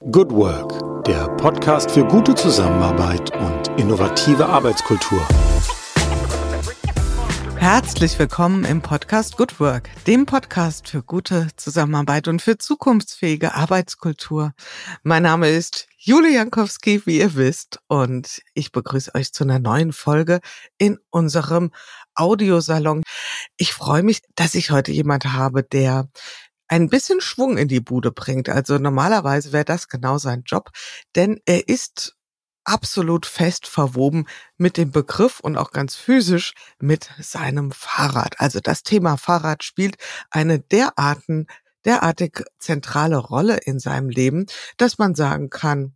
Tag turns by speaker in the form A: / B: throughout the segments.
A: Good Work, der Podcast für gute Zusammenarbeit und innovative Arbeitskultur.
B: Herzlich willkommen im Podcast Good Work, dem Podcast für gute Zusammenarbeit und für zukunftsfähige Arbeitskultur. Mein Name ist Jule Jankowski, wie ihr wisst, und ich begrüße euch zu einer neuen Folge in unserem Audiosalon. Ich freue mich, dass ich heute jemand habe, der ein bisschen Schwung in die Bude bringt. Also normalerweise wäre das genau sein Job, denn er ist absolut fest verwoben mit dem Begriff und auch ganz physisch mit seinem Fahrrad. Also das Thema Fahrrad spielt eine derarten, derartig zentrale Rolle in seinem Leben, dass man sagen kann,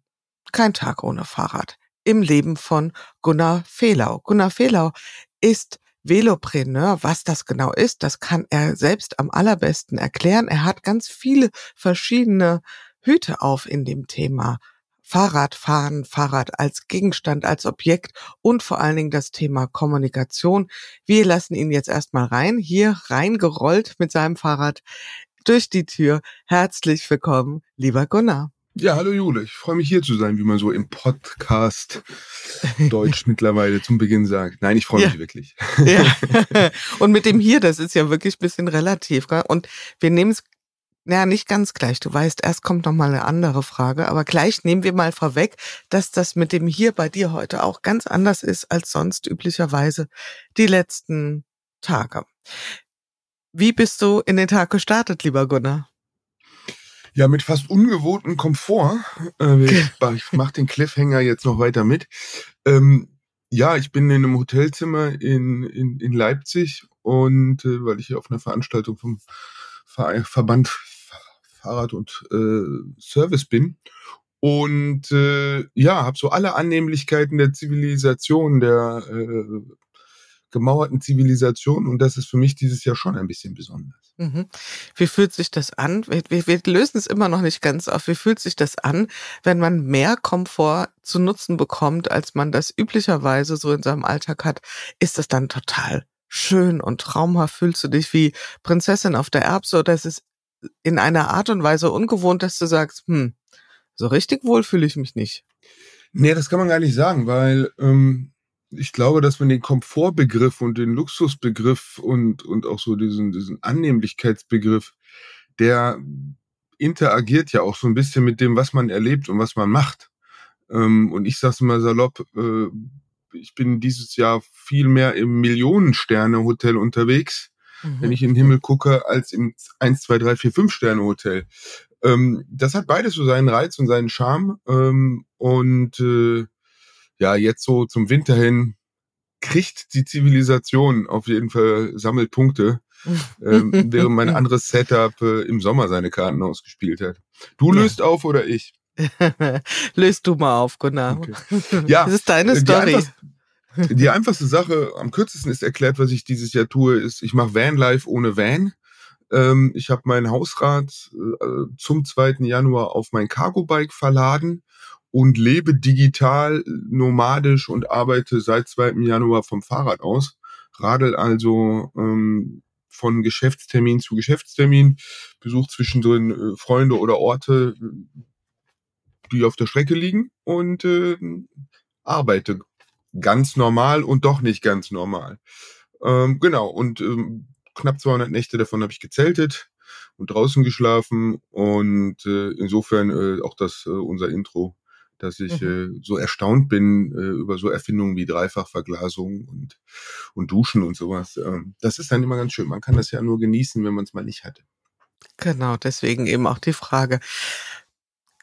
B: kein Tag ohne Fahrrad. Im Leben von Gunnar Fehlau. Gunnar Fehlau ist Velopreneur, was das genau ist, das kann er selbst am allerbesten erklären. Er hat ganz viele verschiedene Hüte auf in dem Thema Fahrradfahren, Fahrrad als Gegenstand, als Objekt und vor allen Dingen das Thema Kommunikation. Wir lassen ihn jetzt erstmal rein, hier reingerollt mit seinem Fahrrad durch die Tür. Herzlich willkommen, lieber Gunnar.
C: Ja, hallo Jule, ich freue mich hier zu sein, wie man so im Podcast Deutsch mittlerweile zum Beginn sagt. Nein, ich freue mich wirklich.
B: Ja. Und mit dem hier, das ist ja wirklich ein bisschen relativ. Gell? Und wir nehmen es ja, nicht ganz gleich. Du weißt, erst kommt noch mal eine andere Frage, aber gleich nehmen wir mal vorweg, dass das mit dem hier bei dir heute auch ganz anders ist als sonst üblicherweise die letzten Tage. Wie bist du in den Tag gestartet, lieber Gunnar?
C: Ja, mit fast ungewohntem Komfort. Äh, ich ich mache den Cliffhanger jetzt noch weiter mit. Ähm, ja, ich bin in einem Hotelzimmer in, in, in Leipzig und äh, weil ich hier auf einer Veranstaltung vom Ver Verband Fahrrad und äh, Service bin. Und äh, ja, habe so alle Annehmlichkeiten der Zivilisation, der äh, gemauerten Zivilisation und das ist für mich dieses Jahr schon ein bisschen besonders.
B: Mhm. Wie fühlt sich das an? Wir, wir, wir, lösen es immer noch nicht ganz auf. Wie fühlt sich das an, wenn man mehr Komfort zu nutzen bekommt, als man das üblicherweise so in seinem Alltag hat? Ist das dann total schön und traumhaft? Fühlst du dich wie Prinzessin auf der Erbse oder ist es in einer Art und Weise ungewohnt, dass du sagst, hm, so richtig wohl fühle ich mich nicht?
C: Nee, das kann man gar nicht sagen, weil ähm, ich glaube, dass man den Komfortbegriff und den Luxusbegriff und, und auch so diesen, diesen Annehmlichkeitsbegriff, der interagiert ja auch so ein bisschen mit dem, was man erlebt und was man macht. Ähm, und ich sag's mal salopp, äh, ich bin dieses Jahr viel mehr im Millionensterne-Hotel unterwegs, mhm. wenn ich in den Himmel gucke, als im 1, 2, 3, 4, 5 Sterne-Hotel. Ähm, das hat beides so seinen Reiz und seinen Charme. Ähm, und äh, ja, jetzt so zum Winter hin kriegt die Zivilisation auf jeden Fall Sammelpunkte, ähm, während mein anderes Setup äh, im Sommer seine Karten ausgespielt hat. Du löst ja. auf oder ich?
B: Löst du mal auf, Gunnar.
C: Okay. Ja,
B: das ist deine Story.
C: Die einfachste, die einfachste Sache, am kürzesten ist erklärt, was ich dieses Jahr tue, ist, ich mache Vanlife ohne Van. Ähm, ich habe mein Hausrad äh, zum 2. Januar auf mein Cargo-Bike verladen und lebe digital, nomadisch und arbeite seit 2. Januar vom Fahrrad aus. Radel also ähm, von Geschäftstermin zu Geschäftstermin, besucht zwischendrin äh, Freunde oder Orte, die auf der Strecke liegen und äh, arbeite ganz normal und doch nicht ganz normal. Ähm, genau, und ähm, knapp 200 Nächte davon habe ich gezeltet und draußen geschlafen und äh, insofern äh, auch das äh, unser Intro dass ich mhm. äh, so erstaunt bin äh, über so Erfindungen wie Dreifachverglasung und, und Duschen und sowas. Ähm, das ist dann immer ganz schön. Man kann das ja nur genießen, wenn man es mal nicht hatte.
B: Genau, deswegen eben auch die Frage.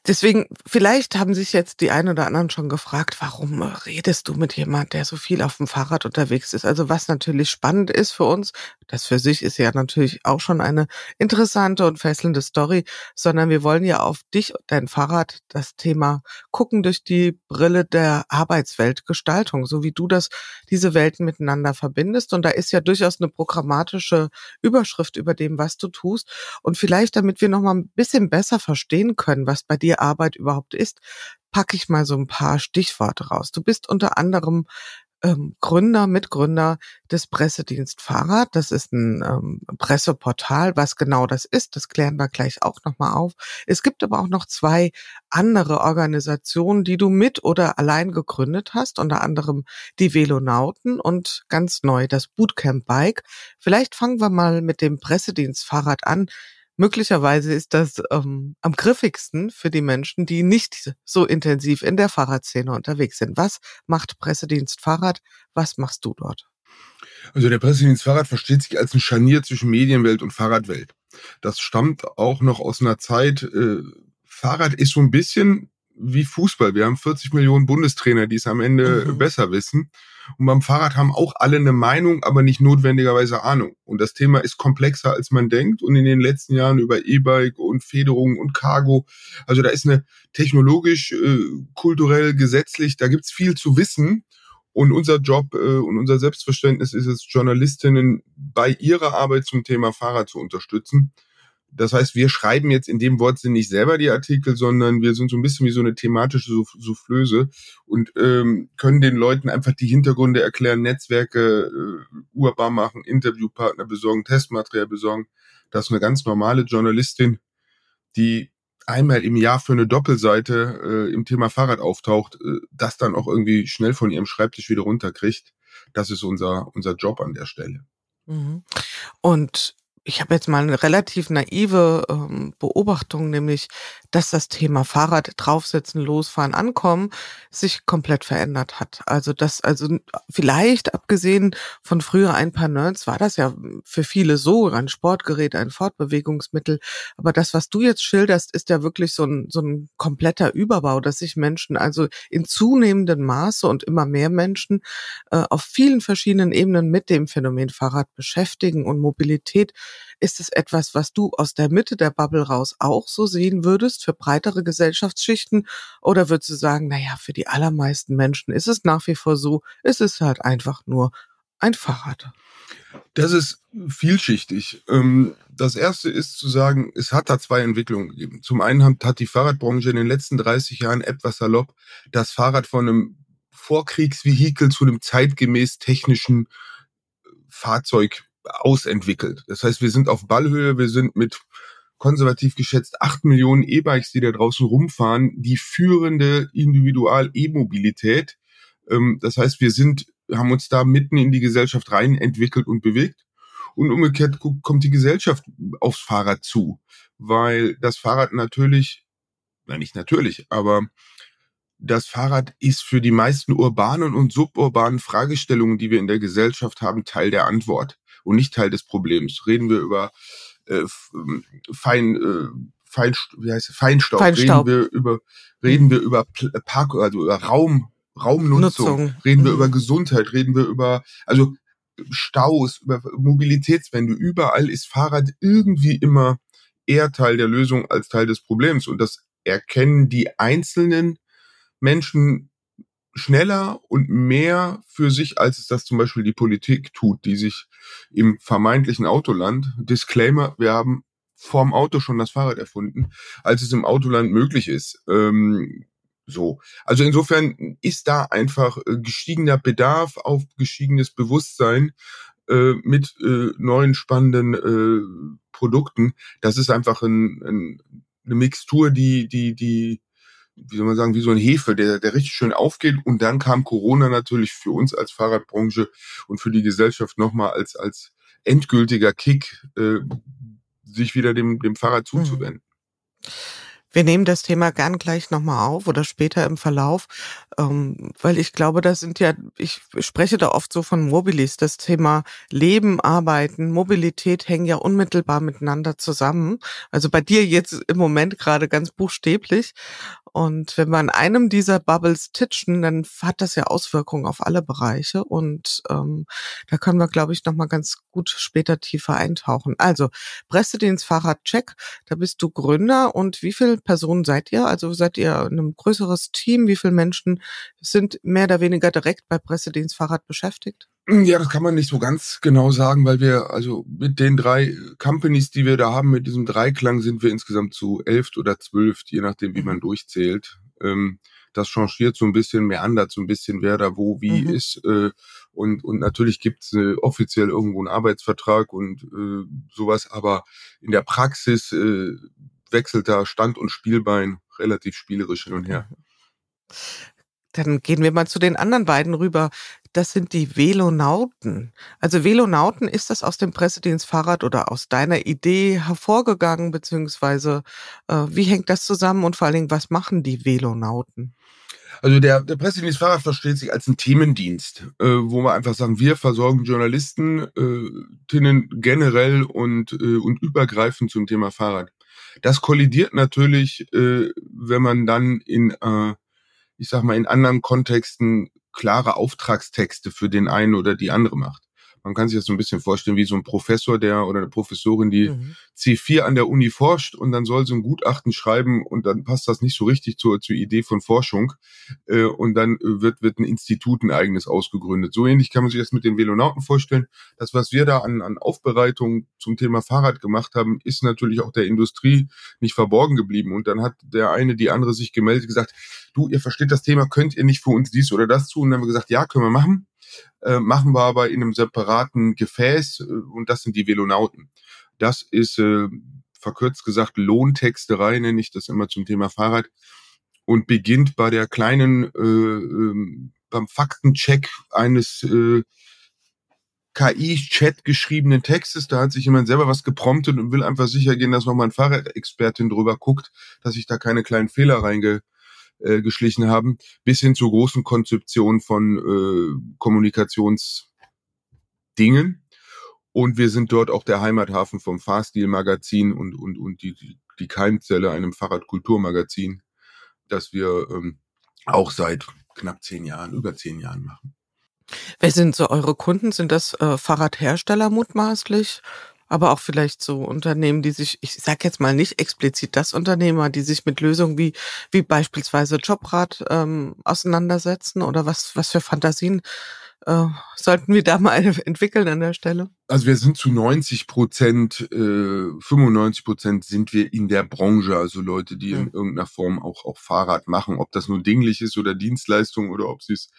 B: Deswegen, vielleicht haben sich jetzt die einen oder anderen schon gefragt, warum redest du mit jemand, der so viel auf dem Fahrrad unterwegs ist? Also was natürlich spannend ist für uns, das für sich ist ja natürlich auch schon eine interessante und fesselnde Story, sondern wir wollen ja auf dich, dein Fahrrad, das Thema gucken durch die Brille der Arbeitsweltgestaltung, so wie du das, diese Welten miteinander verbindest. Und da ist ja durchaus eine programmatische Überschrift über dem, was du tust. Und vielleicht, damit wir noch mal ein bisschen besser verstehen können, was bei dir Arbeit überhaupt ist, packe ich mal so ein paar Stichworte raus. Du bist unter anderem ähm, Gründer, Mitgründer des Pressedienst Fahrrad. Das ist ein ähm, Presseportal. Was genau das ist, das klären wir gleich auch nochmal auf. Es gibt aber auch noch zwei andere Organisationen, die du mit oder allein gegründet hast, unter anderem die Velonauten und ganz neu das Bootcamp Bike. Vielleicht fangen wir mal mit dem Pressedienst Fahrrad an. Möglicherweise ist das ähm, am griffigsten für die Menschen, die nicht so intensiv in der Fahrradszene unterwegs sind. Was macht Pressedienst Fahrrad? Was machst du dort?
C: Also der Pressedienst Fahrrad versteht sich als ein Scharnier zwischen Medienwelt und Fahrradwelt. Das stammt auch noch aus einer Zeit, äh, Fahrrad ist so ein bisschen wie Fußball. Wir haben 40 Millionen Bundestrainer, die es am Ende mhm. besser wissen. Und beim Fahrrad haben auch alle eine Meinung, aber nicht notwendigerweise Ahnung. Und das Thema ist komplexer, als man denkt. Und in den letzten Jahren über E-Bike und Federung und Cargo, also da ist eine technologisch, äh, kulturell, gesetzlich, da gibt's viel zu wissen. Und unser Job äh, und unser Selbstverständnis ist es, Journalistinnen bei ihrer Arbeit zum Thema Fahrrad zu unterstützen. Das heißt, wir schreiben jetzt in dem Wortsinn nicht selber die Artikel, sondern wir sind so ein bisschen wie so eine thematische Soufflöse und ähm, können den Leuten einfach die Hintergründe erklären, Netzwerke äh, urbar machen, Interviewpartner besorgen, Testmaterial besorgen. Das ist eine ganz normale Journalistin, die einmal im Jahr für eine Doppelseite äh, im Thema Fahrrad auftaucht, äh, das dann auch irgendwie schnell von ihrem Schreibtisch wieder runterkriegt. Das ist unser, unser Job an der Stelle.
B: Mhm. Und ich habe jetzt mal eine relativ naive ähm, Beobachtung, nämlich, dass das Thema Fahrrad draufsetzen, losfahren, ankommen sich komplett verändert hat. Also das, also vielleicht abgesehen von früher ein paar Nerds war das ja für viele so ein Sportgerät, ein Fortbewegungsmittel. Aber das, was du jetzt schilderst, ist ja wirklich so ein so ein kompletter Überbau, dass sich Menschen also in zunehmendem Maße und immer mehr Menschen äh, auf vielen verschiedenen Ebenen mit dem Phänomen Fahrrad beschäftigen und Mobilität ist es etwas, was du aus der Mitte der Bubble raus auch so sehen würdest für breitere Gesellschaftsschichten? Oder würdest du sagen, naja, für die allermeisten Menschen ist es nach wie vor so, es ist halt einfach nur ein Fahrrad?
C: Das ist vielschichtig. Ähm, das erste ist zu sagen, es hat da zwei Entwicklungen gegeben. Zum einen hat die Fahrradbranche in den letzten 30 Jahren etwas salopp das Fahrrad von einem Vorkriegsvehikel zu einem zeitgemäß technischen Fahrzeug ausentwickelt. Das heißt, wir sind auf Ballhöhe, wir sind mit konservativ geschätzt acht Millionen E-Bikes, die da draußen rumfahren, die führende Individual-E-Mobilität. Ähm, das heißt, wir sind, haben uns da mitten in die Gesellschaft rein entwickelt und bewegt. Und umgekehrt kommt die Gesellschaft aufs Fahrrad zu, weil das Fahrrad natürlich, na nicht natürlich, aber das Fahrrad ist für die meisten urbanen und suburbanen Fragestellungen, die wir in der Gesellschaft haben, Teil der Antwort und nicht Teil des Problems. Reden wir über äh, ähm, Fein, äh, Fein, wie heißt es? Feinstaub.
B: Feinstaub.
C: Reden wir über, reden wir über Park, also über Raum, Raumnutzung. Nutzung. Reden wir mhm. über Gesundheit. Reden wir über, also Staus, über Mobilitätswende. Überall ist Fahrrad irgendwie immer eher Teil der Lösung als Teil des Problems. Und das erkennen die einzelnen Menschen schneller und mehr für sich, als es das zum Beispiel die Politik tut, die sich im vermeintlichen Autoland, Disclaimer, wir haben vorm Auto schon das Fahrrad erfunden, als es im Autoland möglich ist. Ähm, so. Also insofern ist da einfach äh, gestiegener Bedarf auf gestiegenes Bewusstsein äh, mit äh, neuen spannenden äh, Produkten. Das ist einfach ein, ein, eine Mixtur, die, die, die wie soll man sagen, wie so ein Hefe, der, der richtig schön aufgeht. Und dann kam Corona natürlich für uns als Fahrradbranche und für die Gesellschaft nochmal als, als endgültiger Kick, äh, sich wieder dem, dem Fahrrad mhm.
B: Wir nehmen das Thema gern gleich nochmal auf oder später im Verlauf, ähm, weil ich glaube, das sind ja, ich spreche da oft so von Mobilis, das Thema Leben, Arbeiten, Mobilität hängen ja unmittelbar miteinander zusammen. Also bei dir jetzt im Moment gerade ganz buchstäblich. Und wenn wir an einem dieser Bubbles titschen, dann hat das ja Auswirkungen auf alle Bereiche. Und ähm, da können wir, glaube ich, nochmal ganz gut später tiefer eintauchen. Also, Pressedienst Fahrrad Check, da bist du Gründer. Und wie viele Personen seid ihr? Also seid ihr ein größeres Team? Wie viele Menschen sind mehr oder weniger direkt bei Pressedienst Fahrrad beschäftigt?
C: Ja, das kann man nicht so ganz genau sagen, weil wir, also mit den drei Companies, die wir da haben, mit diesem Dreiklang sind wir insgesamt zu elf oder zwölf, je nachdem, wie man durchzählt. Ähm, das changiert so ein bisschen, meandert so ein bisschen, wer da wo wie mhm. ist. Äh, und, und natürlich gibt's äh, offiziell irgendwo einen Arbeitsvertrag und äh, sowas, aber in der Praxis äh, wechselt da Stand und Spielbein relativ spielerisch hin und her.
B: Dann gehen wir mal zu den anderen beiden rüber. Das sind die Velonauten. Also Velonauten, ist das aus dem Pressedienst Fahrrad oder aus deiner Idee hervorgegangen, beziehungsweise äh, wie hängt das zusammen und vor allen Dingen, was machen die Velonauten?
C: Also der, der Pressedienst Fahrrad versteht sich als ein Themendienst, äh, wo wir einfach sagen, wir versorgen Journalisten äh, generell und, äh, und übergreifend zum Thema Fahrrad. Das kollidiert natürlich, äh, wenn man dann in äh, ich sag mal, in anderen Kontexten klare Auftragstexte für den einen oder die andere macht. Man kann sich das so ein bisschen vorstellen wie so ein Professor, der oder eine Professorin, die mhm. C4 an der Uni forscht und dann soll sie ein Gutachten schreiben und dann passt das nicht so richtig zur, zur Idee von Forschung äh, und dann wird, wird ein Institut ein eigenes ausgegründet. So ähnlich kann man sich das mit den Velonauten vorstellen. Das, was wir da an, an Aufbereitung zum Thema Fahrrad gemacht haben, ist natürlich auch der Industrie nicht verborgen geblieben und dann hat der eine die andere sich gemeldet gesagt, du, ihr versteht das Thema, könnt ihr nicht für uns dies oder das tun? Und dann haben wir gesagt, ja, können wir machen. Äh, machen wir aber in einem separaten Gefäß äh, und das sind die Velonauten. Das ist äh, verkürzt gesagt Lohntexterei, nenne ich das immer zum Thema Fahrrad und beginnt bei der kleinen, äh, äh, beim Faktencheck eines äh, KI-Chat geschriebenen Textes. Da hat sich jemand selber was gepromptet und will einfach sicher gehen, dass nochmal ein Fahrradexpertin drüber guckt, dass sich da keine kleinen Fehler reinge äh, geschlichen haben, bis hin zur großen Konzeption von äh, Kommunikationsdingen. Und wir sind dort auch der Heimathafen vom Fahrstil-Magazin und, und, und die, die Keimzelle einem Fahrradkulturmagazin, das wir ähm, auch seit knapp zehn Jahren, über zehn Jahren machen.
B: Wer sind so eure Kunden? Sind das äh, Fahrradhersteller mutmaßlich? Aber auch vielleicht so Unternehmen, die sich, ich sage jetzt mal nicht explizit das Unternehmer, die sich mit Lösungen wie wie beispielsweise Jobrad ähm, auseinandersetzen oder was was für Fantasien äh, sollten wir da mal entwickeln an der Stelle?
C: Also wir sind zu 90 Prozent, äh, 95 Prozent sind wir in der Branche, also Leute, die in irgendeiner Form auch auch Fahrrad machen, ob das nur dinglich ist oder Dienstleistung oder ob es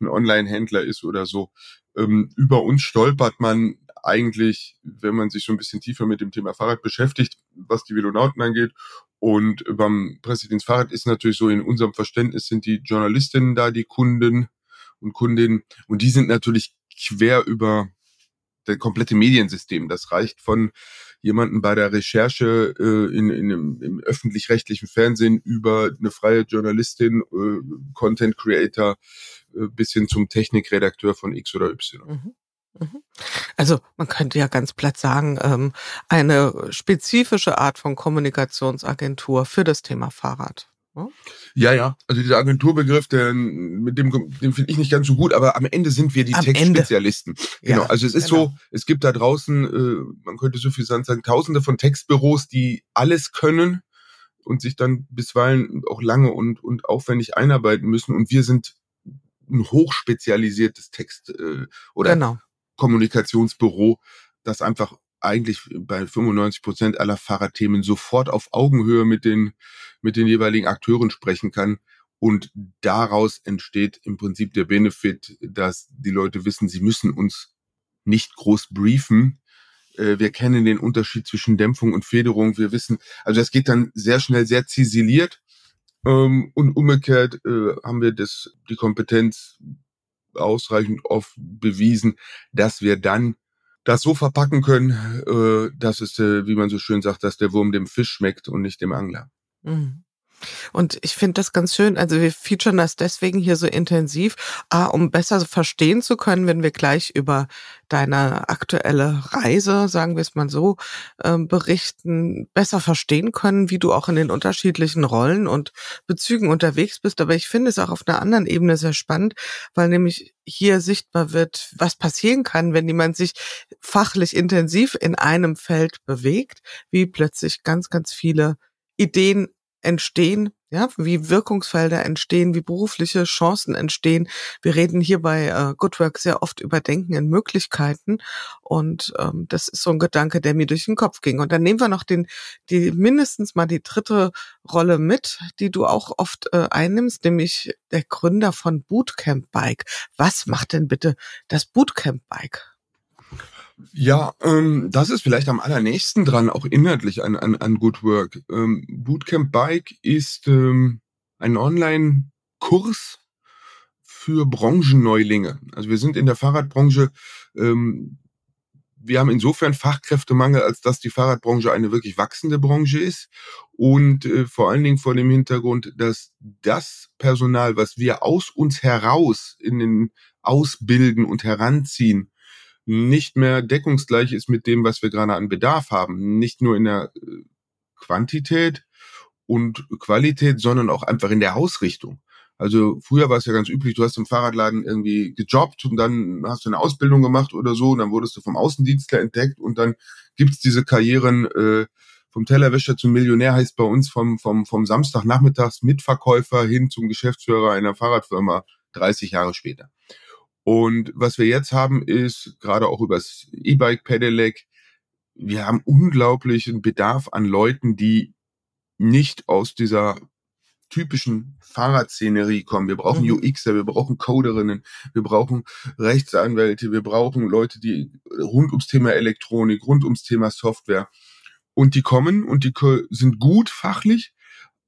C: ein Online-Händler ist oder so. Ähm, über uns stolpert man eigentlich, wenn man sich so ein bisschen tiefer mit dem Thema Fahrrad beschäftigt, was die Velonauten angeht. Und beim Pressedienst Fahrrad ist natürlich so, in unserem Verständnis sind die Journalistinnen da, die Kunden und Kundinnen. Und die sind natürlich quer über das komplette Mediensystem. Das reicht von jemanden bei der Recherche äh, in, in im, im öffentlich-rechtlichen Fernsehen über eine freie Journalistin, äh, Content Creator äh, bis hin zum Technikredakteur von X oder Y. Mhm.
B: Mhm. Also man könnte ja ganz platt sagen, ähm, eine spezifische Art von Kommunikationsagentur für das Thema Fahrrad.
C: Ne? Ja, ja. Also dieser Agenturbegriff, der, mit dem, den finde ich nicht ganz so gut, aber am Ende sind wir die am Textspezialisten. Ende. Genau. Ja, also es ist genau. so, es gibt da draußen, äh, man könnte so viel sagen, tausende von Textbüros, die alles können und sich dann bisweilen auch lange und, und aufwendig einarbeiten müssen. Und wir sind ein hochspezialisiertes Text äh, oder genau. Kommunikationsbüro, das einfach eigentlich bei 95 Prozent aller Fahrradthemen sofort auf Augenhöhe mit den, mit den jeweiligen Akteuren sprechen kann. Und daraus entsteht im Prinzip der Benefit, dass die Leute wissen, sie müssen uns nicht groß briefen. Äh, wir kennen den Unterschied zwischen Dämpfung und Federung. Wir wissen, also das geht dann sehr schnell, sehr ziseliert. Ähm, und umgekehrt äh, haben wir das, die Kompetenz, ausreichend oft bewiesen, dass wir dann das so verpacken können, äh, dass es, äh, wie man so schön sagt, dass der Wurm dem Fisch schmeckt und nicht dem Angler. Mhm.
B: Und ich finde das ganz schön. Also wir featuren das deswegen hier so intensiv, ah, um besser verstehen zu können, wenn wir gleich über deine aktuelle Reise, sagen wir es mal so, äh, berichten, besser verstehen können, wie du auch in den unterschiedlichen Rollen und Bezügen unterwegs bist. Aber ich finde es auch auf einer anderen Ebene sehr spannend, weil nämlich hier sichtbar wird, was passieren kann, wenn jemand sich fachlich intensiv in einem Feld bewegt, wie plötzlich ganz, ganz viele Ideen entstehen, ja, wie Wirkungsfelder entstehen, wie berufliche Chancen entstehen. Wir reden hier bei äh, Good Work sehr oft über Denken in Möglichkeiten und ähm, das ist so ein Gedanke, der mir durch den Kopf ging. Und dann nehmen wir noch den, die mindestens mal die dritte Rolle mit, die du auch oft äh, einnimmst, nämlich der Gründer von Bootcamp Bike. Was macht denn bitte das Bootcamp Bike?
C: Ja, ähm, das ist vielleicht am allernächsten dran, auch inhaltlich an, an, an Good Work. Ähm, Bootcamp Bike ist ähm, ein Online-Kurs für Branchenneulinge. Also wir sind in der Fahrradbranche, ähm, wir haben insofern Fachkräftemangel, als dass die Fahrradbranche eine wirklich wachsende Branche ist und äh, vor allen Dingen vor dem Hintergrund, dass das Personal, was wir aus uns heraus in den Ausbilden und heranziehen, nicht mehr deckungsgleich ist mit dem, was wir gerade an Bedarf haben. Nicht nur in der äh, Quantität und Qualität, sondern auch einfach in der Ausrichtung. Also früher war es ja ganz üblich, du hast im Fahrradladen irgendwie gejobbt und dann hast du eine Ausbildung gemacht oder so und dann wurdest du vom Außendienstler entdeckt und dann gibt's diese Karrieren äh, vom Tellerwäscher zum Millionär heißt bei uns vom, vom, vom Samstagnachmittags Mitverkäufer hin zum Geschäftsführer einer Fahrradfirma 30 Jahre später. Und was wir jetzt haben, ist gerade auch übers E-Bike Pedelec, wir haben unglaublichen Bedarf an Leuten, die nicht aus dieser typischen Fahrradszenerie kommen. Wir brauchen mhm. UXer, wir brauchen Coderinnen, wir brauchen Rechtsanwälte, wir brauchen Leute, die rund ums Thema Elektronik, rund ums Thema Software. Und die kommen und die sind gut fachlich.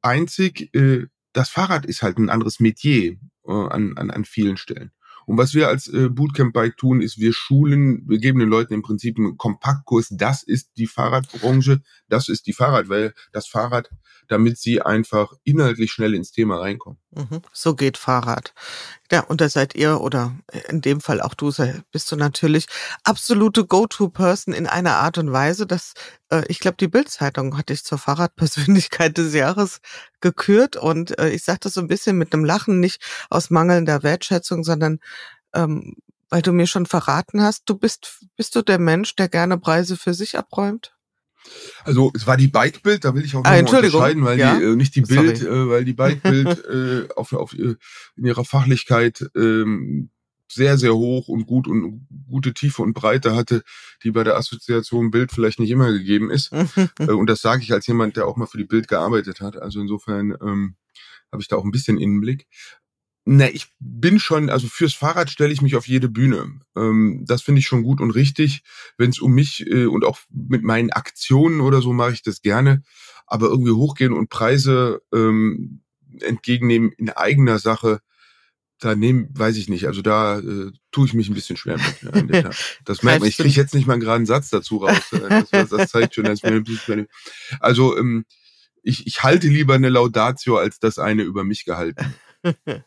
C: Einzig, äh, das Fahrrad ist halt ein anderes Metier äh, an, an, an vielen Stellen. Und was wir als äh, Bootcamp-Bike tun, ist, wir schulen, wir geben den Leuten im Prinzip einen Kompaktkurs. Das ist die Fahrradbranche, das ist die Fahrradwelt, das Fahrrad, damit sie einfach inhaltlich schnell ins Thema reinkommen.
B: Mhm. So geht Fahrrad. Ja, und da seid ihr oder in dem Fall auch du bist du natürlich absolute Go-to-Person in einer Art und Weise, dass äh, ich glaube, die Bildzeitung hat dich zur Fahrradpersönlichkeit des Jahres gekürt und äh, ich sage das so ein bisschen mit einem Lachen, nicht aus mangelnder Wertschätzung, sondern ähm, weil du mir schon verraten hast, du bist bist du der Mensch, der gerne Preise für sich abräumt?
C: Also es war die Bike-Bild, da will ich auch ah, noch unterscheiden, weil ja? die äh, nicht die Bild, äh, weil die Bike-Bild äh, auf, auf äh, in ihrer Fachlichkeit ähm, sehr, sehr hoch und gut und gute Tiefe und Breite hatte, die bei der Assoziation Bild vielleicht nicht immer gegeben ist. äh, und das sage ich als jemand, der auch mal für die Bild gearbeitet hat. Also insofern ähm, habe ich da auch ein bisschen Innenblick. Na, ich bin schon, also fürs Fahrrad stelle ich mich auf jede Bühne. Ähm, das finde ich schon gut und richtig. Wenn es um mich äh, und auch mit meinen Aktionen oder so mache ich das gerne. Aber irgendwie hochgehen und Preise ähm, entgegennehmen in eigener Sache, da nehmen, weiß ich nicht. Also da äh, tue ich mich ein bisschen schwer mit. Das merkt man. Ich kriege jetzt nicht mal einen geraden Satz dazu raus. Das, das zeigt schon, dass mir ein bisschen. Also ähm, ich, ich halte lieber eine Laudatio als das eine über mich gehalten.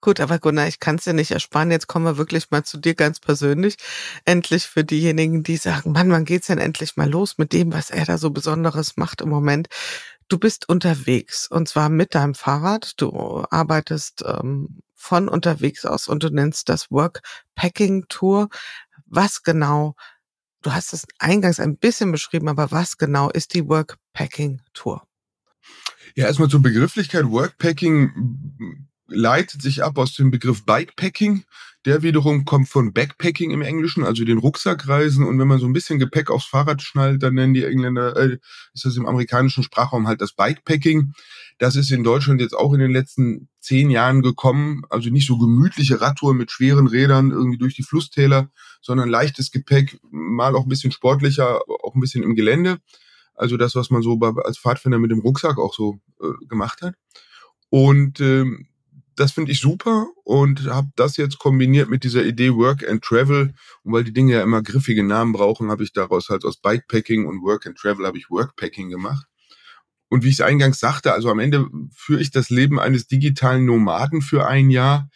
B: Gut, aber Gunnar, ich kann es dir nicht ersparen. Jetzt kommen wir wirklich mal zu dir ganz persönlich. Endlich für diejenigen, die sagen, Mann, wann geht's denn endlich mal los mit dem, was er da so Besonderes macht im Moment? Du bist unterwegs und zwar mit deinem Fahrrad. Du arbeitest ähm, von unterwegs aus und du nennst das Workpacking Tour. Was genau? Du hast es eingangs ein bisschen beschrieben, aber was genau ist die Workpacking Tour?
C: Ja, erstmal zur Begrifflichkeit. Workpacking leitet sich ab aus dem Begriff Bikepacking. Der wiederum kommt von Backpacking im Englischen, also den Rucksackreisen. Und wenn man so ein bisschen Gepäck aufs Fahrrad schnallt, dann nennen die Engländer, äh, ist das im amerikanischen Sprachraum halt das Bikepacking. Das ist in Deutschland jetzt auch in den letzten zehn Jahren gekommen. Also nicht so gemütliche Radtouren mit schweren Rädern irgendwie durch die Flusstäler, sondern leichtes Gepäck, mal auch ein bisschen sportlicher, auch ein bisschen im Gelände. Also das, was man so als Pfadfinder mit dem Rucksack auch so äh, gemacht hat. Und ähm, das finde ich super und habe das jetzt kombiniert mit dieser Idee Work and Travel. Und weil die Dinge ja immer griffige Namen brauchen, habe ich daraus halt aus Bikepacking und Work and Travel habe ich Workpacking gemacht. Und wie ich es eingangs sagte, also am Ende führe ich das Leben eines digitalen Nomaden für ein Jahr.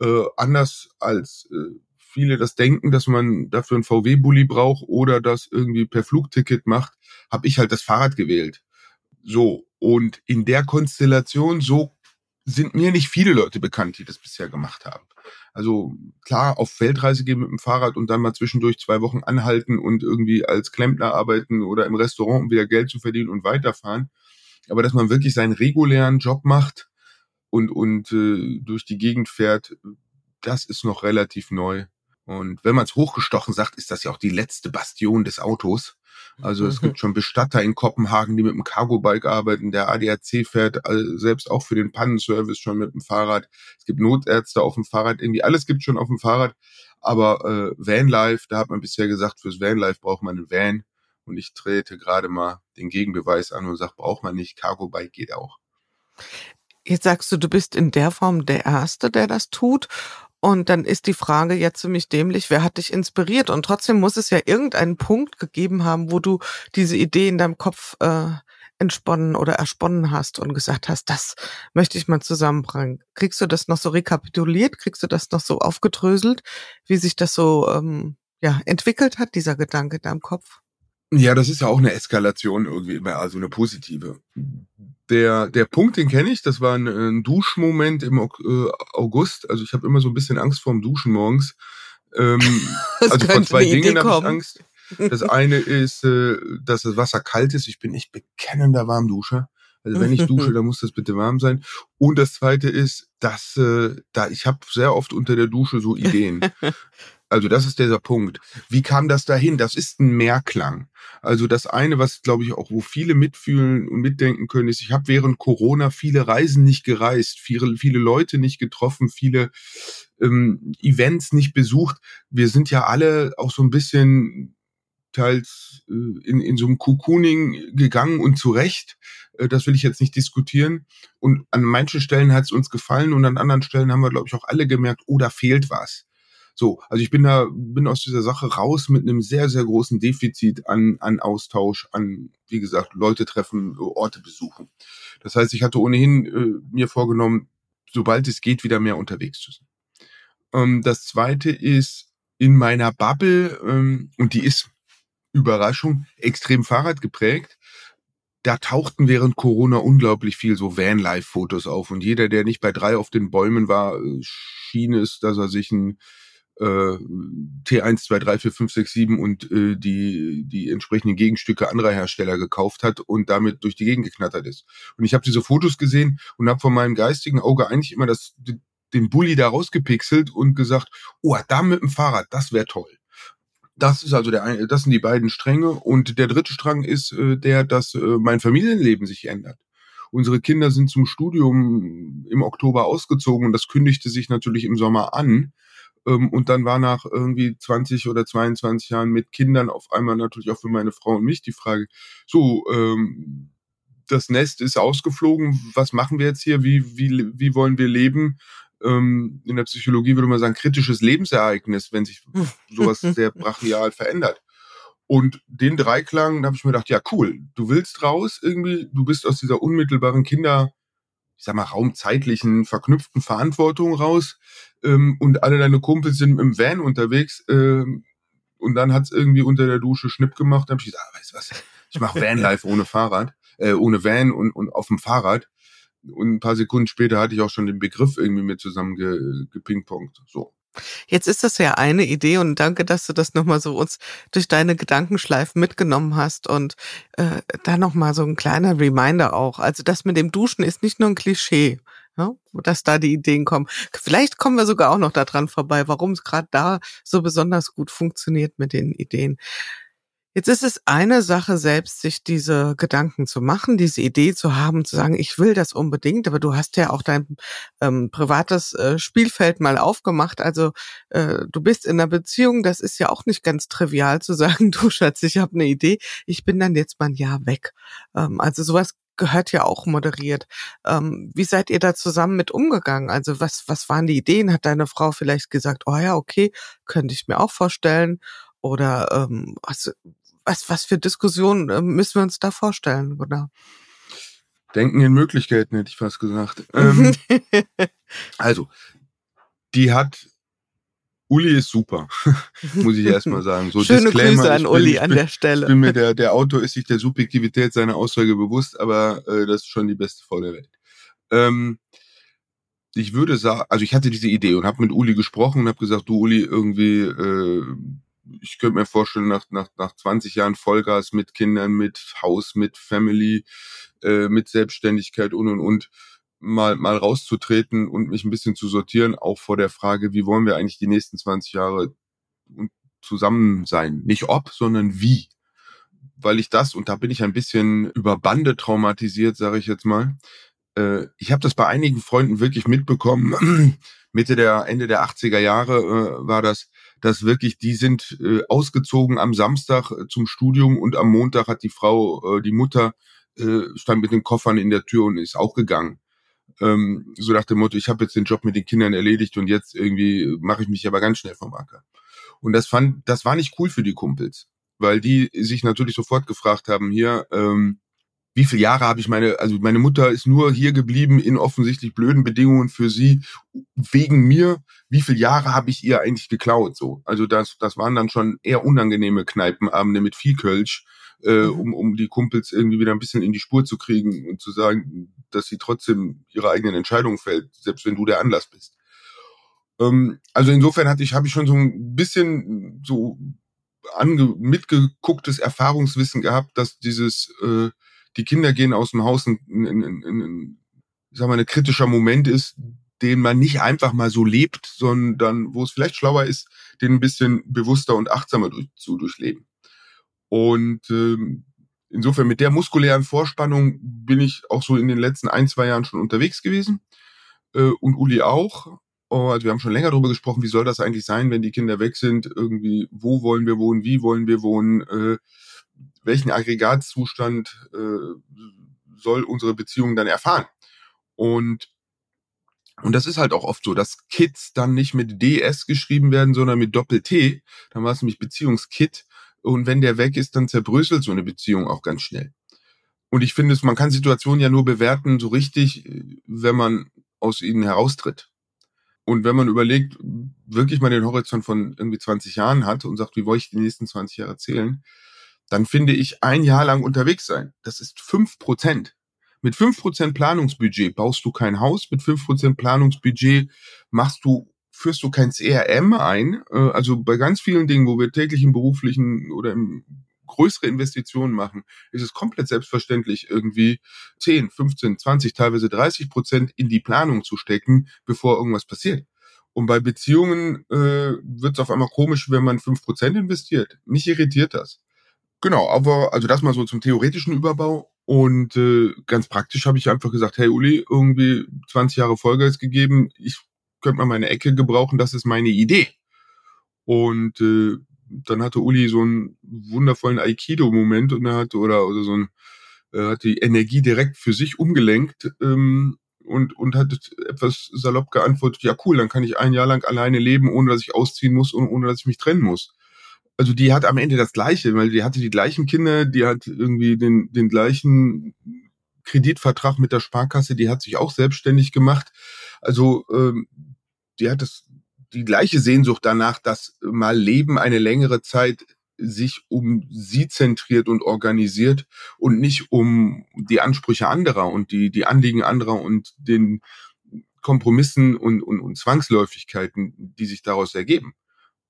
C: Äh, anders als äh, viele das denken, dass man dafür einen VW-Bully braucht oder das irgendwie per Flugticket macht, habe ich halt das Fahrrad gewählt. So, und in der Konstellation, so sind mir nicht viele Leute bekannt, die das bisher gemacht haben. Also klar, auf Weltreise gehen mit dem Fahrrad und dann mal zwischendurch zwei Wochen anhalten und irgendwie als Klempner arbeiten oder im Restaurant, um wieder Geld zu verdienen und weiterfahren. Aber dass man wirklich seinen regulären Job macht und, und äh, durch die Gegend fährt, das ist noch relativ neu. Und wenn man es hochgestochen sagt, ist das ja auch die letzte Bastion des Autos. Also es gibt schon Bestatter in Kopenhagen, die mit dem Cargo-Bike arbeiten. Der ADAC fährt selbst auch für den Pannenservice schon mit dem Fahrrad. Es gibt Notärzte auf dem Fahrrad. Irgendwie alles gibt schon auf dem Fahrrad. Aber äh, Vanlife, da hat man bisher gesagt, fürs Vanlife braucht man einen Van. Und ich trete gerade mal den Gegenbeweis an und sage, braucht man nicht. Cargo-Bike geht auch.
B: Jetzt sagst du, du bist in der Form der Erste, der das tut. Und dann ist die Frage ja ziemlich dämlich, wer hat dich inspiriert? Und trotzdem muss es ja irgendeinen Punkt gegeben haben, wo du diese Idee in deinem Kopf äh, entsponnen oder ersponnen hast und gesagt hast, das möchte ich mal zusammenbringen. Kriegst du das noch so rekapituliert? Kriegst du das noch so aufgedröselt, wie sich das so ähm, ja, entwickelt hat, dieser Gedanke in deinem Kopf?
C: Ja, das ist ja auch eine Eskalation irgendwie, also eine positive. Der, der Punkt, den kenne ich, das war ein, ein Duschmoment im äh, August. Also ich habe immer so ein bisschen Angst vorm Duschen morgens. Ähm, also vor zwei Dingen habe ich Angst. Das eine ist, äh, dass das Wasser kalt ist. Ich bin echt bekennender Warmduscher. Also wenn ich dusche, dann muss das bitte warm sein. Und das zweite ist, dass äh, da ich habe sehr oft unter der Dusche so Ideen. Also das ist dieser Punkt. Wie kam das dahin? Das ist ein Mehrklang. Also das eine, was glaube ich auch, wo viele mitfühlen und mitdenken können, ist, ich habe während Corona viele Reisen nicht gereist, viele, viele Leute nicht getroffen, viele ähm, Events nicht besucht. Wir sind ja alle auch so ein bisschen teils äh, in, in so einem Cocooning gegangen und zu Recht. Äh, das will ich jetzt nicht diskutieren. Und an manchen Stellen hat es uns gefallen und an anderen Stellen haben wir, glaube ich, auch alle gemerkt, oh, da fehlt was. So, also ich bin da, bin aus dieser Sache raus mit einem sehr, sehr großen Defizit an, an Austausch, an, wie gesagt, Leute treffen, Orte besuchen. Das heißt, ich hatte ohnehin äh, mir vorgenommen, sobald es geht, wieder mehr unterwegs zu sein. Ähm, das zweite ist in meiner Bubble, ähm, und die ist Überraschung, extrem Fahrrad geprägt da tauchten während Corona unglaublich viel so Vanlife-Fotos auf und jeder, der nicht bei drei auf den Bäumen war, äh, schien es, dass er sich ein äh, T1, 2, 3, 4, 5, 6, 7 und äh, die, die entsprechenden Gegenstücke anderer Hersteller gekauft hat und damit durch die Gegend geknattert ist. Und ich habe diese Fotos gesehen und habe von meinem geistigen Auge eigentlich immer das, den Bulli da rausgepixelt und gesagt, oh, da mit dem Fahrrad, das wäre toll. Das ist also der eine, das sind die beiden Stränge. Und der dritte Strang ist äh, der, dass äh, mein Familienleben sich ändert. Unsere Kinder sind zum Studium im Oktober ausgezogen und das kündigte sich natürlich im Sommer an. Ähm, und dann war nach irgendwie 20 oder 22 Jahren mit Kindern auf einmal natürlich auch für meine Frau und mich die Frage, so, ähm, das Nest ist ausgeflogen, was machen wir jetzt hier, wie, wie, wie wollen wir leben? Ähm, in der Psychologie würde man sagen, kritisches Lebensereignis, wenn sich sowas sehr brachial verändert. Und den Dreiklang, da habe ich mir gedacht, ja cool, du willst raus irgendwie, du bist aus dieser unmittelbaren Kinder, ich sag mal, raumzeitlichen, verknüpften Verantwortung raus ähm, und alle deine Kumpels sind im Van unterwegs ähm, und dann hat's irgendwie unter der Dusche Schnipp gemacht, dann habe ich gesagt, ah, weißt du was, ich mache Vanlife ohne Fahrrad, äh, ohne Van und, und auf dem Fahrrad und ein paar Sekunden später hatte ich auch schon den Begriff irgendwie mit zusammen ge, gepingpongt. So.
B: Jetzt ist das ja eine Idee und danke, dass du das nochmal so uns durch deine Gedankenschleifen mitgenommen hast und äh, da nochmal so ein kleiner Reminder auch. Also das mit dem Duschen ist nicht nur ein Klischee, ja, dass da die Ideen kommen. Vielleicht kommen wir sogar auch noch daran vorbei, warum es gerade da so besonders gut funktioniert mit den Ideen. Jetzt ist es eine Sache, selbst sich diese Gedanken zu machen, diese Idee zu haben, zu sagen, ich will das unbedingt, aber du hast ja auch dein ähm, privates äh, Spielfeld mal aufgemacht. Also äh, du bist in einer Beziehung, das ist ja auch nicht ganz trivial zu sagen, du Schatz, ich habe eine Idee, ich bin dann jetzt mal ein Jahr weg. Ähm, also sowas gehört ja auch moderiert. Ähm, wie seid ihr da zusammen mit umgegangen? Also was, was waren die Ideen? Hat deine Frau vielleicht gesagt, oh ja, okay, könnte ich mir auch vorstellen? Oder ähm, was, was, was für Diskussionen äh, müssen wir uns da vorstellen, oder?
C: Denken in Möglichkeiten, hätte ich fast gesagt. Ähm, also, die hat Uli ist super, muss ich erstmal sagen.
B: So Schöne Disclaimer, Grüße an Uli bin, an der Stelle.
C: Ich bin mir der, der Autor ist sich der Subjektivität seiner Aussage bewusst, aber äh, das ist schon die beste Frau der Welt. Ähm, ich würde sagen, also ich hatte diese Idee und habe mit Uli gesprochen und habe gesagt, du Uli, irgendwie äh, ich könnte mir vorstellen, nach, nach, nach 20 Jahren Vollgas mit Kindern, mit Haus, mit Family, äh, mit Selbstständigkeit und und und, mal, mal rauszutreten und mich ein bisschen zu sortieren, auch vor der Frage, wie wollen wir eigentlich die nächsten 20 Jahre zusammen sein? Nicht ob, sondern wie. Weil ich das, und da bin ich ein bisschen über Bande traumatisiert, sage ich jetzt mal, äh, ich habe das bei einigen Freunden wirklich mitbekommen, Mitte der, Ende der 80er Jahre äh, war das, dass wirklich, die sind äh, ausgezogen am Samstag äh, zum Studium und am Montag hat die Frau, äh, die Mutter, äh, stand mit den Koffern in der Tür und ist auch gegangen. Ähm, so nach dem Motto, ich habe jetzt den Job mit den Kindern erledigt und jetzt irgendwie mache ich mich aber ganz schnell vom Acker. Und das fand, das war nicht cool für die Kumpels, weil die sich natürlich sofort gefragt haben, hier, ähm, wie viele Jahre habe ich meine, also meine Mutter ist nur hier geblieben in offensichtlich blöden Bedingungen für sie, wegen mir, wie viele Jahre habe ich ihr eigentlich geklaut, so. Also das, das waren dann schon eher unangenehme Kneipenabende mit viel Kölsch, äh, mhm. um, um die Kumpels irgendwie wieder ein bisschen in die Spur zu kriegen und zu sagen, dass sie trotzdem ihre eigenen Entscheidungen fällt, selbst wenn du der Anlass bist. Ähm, also insofern hatte ich, habe ich schon so ein bisschen so ange mitgegucktes Erfahrungswissen gehabt, dass dieses äh, die Kinder gehen aus dem Haus ein, ein, ein, ein, ich sag mal, ein kritischer Moment ist, den man nicht einfach mal so lebt, sondern wo es vielleicht schlauer ist, den ein bisschen bewusster und achtsamer durch, zu durchleben. Und ähm, insofern mit der muskulären Vorspannung bin ich auch so in den letzten ein, zwei Jahren schon unterwegs gewesen. Äh, und Uli auch. Oh, also wir haben schon länger darüber gesprochen, wie soll das eigentlich sein, wenn die Kinder weg sind? Irgendwie, wo wollen wir wohnen? Wie wollen wir wohnen? Äh, welchen Aggregatzustand äh, soll unsere Beziehung dann erfahren? Und und das ist halt auch oft so, dass Kids dann nicht mit DS geschrieben werden, sondern mit Doppel-T. Dann war es nämlich Beziehungskit. Und wenn der weg ist, dann zerbröselt so eine Beziehung auch ganz schnell. Und ich finde, man kann Situationen ja nur bewerten, so richtig, wenn man aus ihnen heraustritt. Und wenn man überlegt, wirklich mal den Horizont von irgendwie 20 Jahren hat und sagt, wie wollte ich die nächsten 20 Jahre zählen, dann finde ich ein Jahr lang unterwegs sein. Das ist fünf Prozent. Mit fünf Prozent Planungsbudget baust du kein Haus, mit fünf Prozent Planungsbudget machst du, führst du kein CRM ein. Äh, also bei ganz vielen Dingen, wo wir täglich im beruflichen oder im größere Investitionen machen, ist es komplett selbstverständlich, irgendwie 10, 15, 20, teilweise 30 Prozent in die Planung zu stecken, bevor irgendwas passiert. Und bei Beziehungen äh, wird es auf einmal komisch, wenn man fünf Prozent investiert. Mich irritiert das. Genau, aber also das mal so zum theoretischen Überbau. Und äh, ganz praktisch habe ich einfach gesagt, hey Uli, irgendwie 20 Jahre Vollgas gegeben, ich könnte mal meine Ecke gebrauchen, das ist meine Idee. Und äh, dann hatte Uli so einen wundervollen Aikido-Moment und er hatte, oder, oder so ein, er hat die Energie direkt für sich umgelenkt ähm, und, und hat etwas salopp geantwortet, ja cool, dann kann ich ein Jahr lang alleine leben, ohne dass ich ausziehen muss und ohne dass ich mich trennen muss also die hat am Ende das Gleiche, weil die hatte die gleichen Kinder, die hat irgendwie den, den gleichen Kreditvertrag mit der Sparkasse, die hat sich auch selbstständig gemacht. Also ähm, die hat das die gleiche Sehnsucht danach, dass mal Leben eine längere Zeit sich um sie zentriert und organisiert und nicht um die Ansprüche anderer und die, die Anliegen anderer und den Kompromissen und, und, und Zwangsläufigkeiten, die sich daraus ergeben.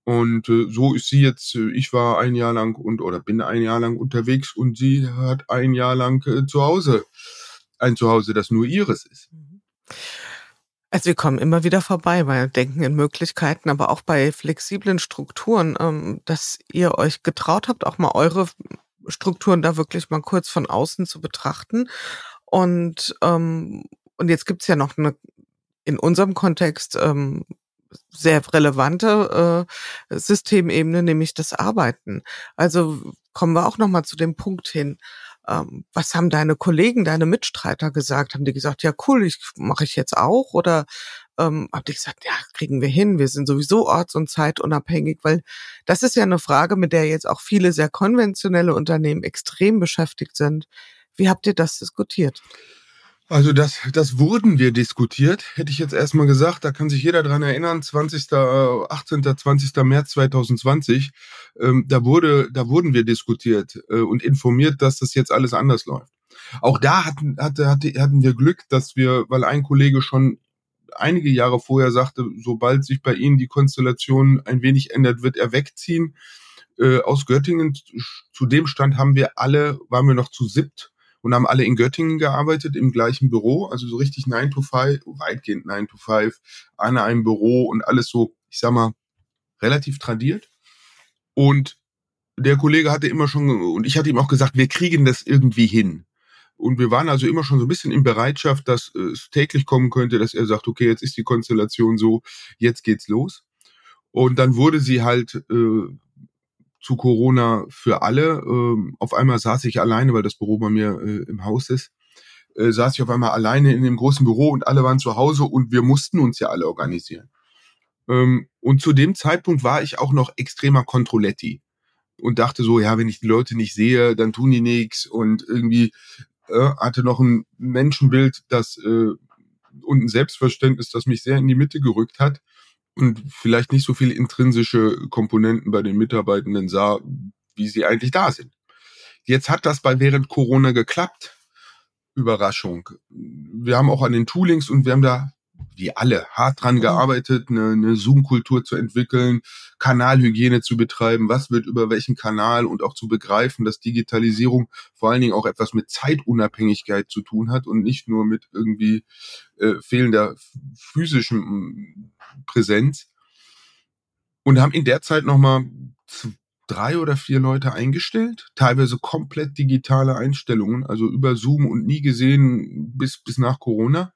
C: Und äh, so ist sie jetzt, äh, ich war ein Jahr lang und oder bin ein Jahr lang unterwegs und sie hat ein Jahr lang äh, zu Hause, ein Zuhause, das nur ihres ist. Mhm.
B: Also wir kommen immer wieder vorbei bei Denken in Möglichkeiten, aber auch bei flexiblen Strukturen, ähm, dass ihr euch getraut habt, auch mal eure Strukturen da wirklich mal kurz von außen zu betrachten. Und, ähm, und jetzt gibt's ja noch eine in unserem Kontext ähm, sehr relevante äh, Systemebene, nämlich das Arbeiten. Also kommen wir auch noch mal zu dem Punkt hin. Ähm, was haben deine Kollegen, deine Mitstreiter gesagt? Haben die gesagt, ja cool, ich mache ich jetzt auch? Oder ähm, habt ihr gesagt, ja kriegen wir hin? Wir sind sowieso orts- und zeitunabhängig, weil das ist ja eine Frage, mit der jetzt auch viele sehr konventionelle Unternehmen extrem beschäftigt sind. Wie habt ihr das diskutiert?
C: Also das, das wurden wir diskutiert, hätte ich jetzt erstmal gesagt. Da kann sich jeder dran erinnern, 20., 18., 20. März 2020, ähm, da, wurde, da wurden wir diskutiert äh, und informiert, dass das jetzt alles anders läuft. Auch da hatten, hatte, hatte, hatten wir Glück, dass wir, weil ein Kollege schon einige Jahre vorher sagte, sobald sich bei Ihnen die Konstellation ein wenig ändert, wird er wegziehen. äh, aus Göttingen. Zu dem Stand haben wir alle, waren wir noch zu siebt und haben alle in Göttingen gearbeitet, im gleichen Büro, also so richtig 9 to 5, weitgehend 9 to 5, an einem Büro und alles so, ich sag mal, relativ tradiert. Und der Kollege hatte immer schon, und ich hatte ihm auch gesagt, wir kriegen das irgendwie hin. Und wir waren also immer schon so ein bisschen in Bereitschaft, dass es täglich kommen könnte, dass er sagt, okay, jetzt ist die Konstellation so, jetzt geht's los. Und dann wurde sie halt äh, zu Corona für alle. Ähm, auf einmal saß ich alleine, weil das Büro bei mir äh, im Haus ist. Äh, saß ich auf einmal alleine in dem großen Büro und alle waren zu Hause und wir mussten uns ja alle organisieren. Ähm, und zu dem Zeitpunkt war ich auch noch extremer Controletti und dachte so, ja, wenn ich die Leute nicht sehe, dann tun die nichts und irgendwie äh, hatte noch ein Menschenbild, das äh, und ein Selbstverständnis, das mich sehr in die Mitte gerückt hat und vielleicht nicht so viele intrinsische Komponenten bei den Mitarbeitenden sah, wie sie eigentlich da sind. Jetzt hat das bei während Corona geklappt. Überraschung. Wir haben auch an den Toolings und wir haben da wie alle hart dran mhm. gearbeitet, eine, eine Zoom-Kultur zu entwickeln, Kanalhygiene zu betreiben, was wird über welchen Kanal und auch zu begreifen, dass Digitalisierung vor allen Dingen auch etwas mit Zeitunabhängigkeit zu tun hat und nicht nur mit irgendwie äh, fehlender physischen Präsenz. Und haben in der Zeit nochmal drei oder vier Leute eingestellt, teilweise komplett digitale Einstellungen, also über Zoom und nie gesehen bis, bis nach Corona.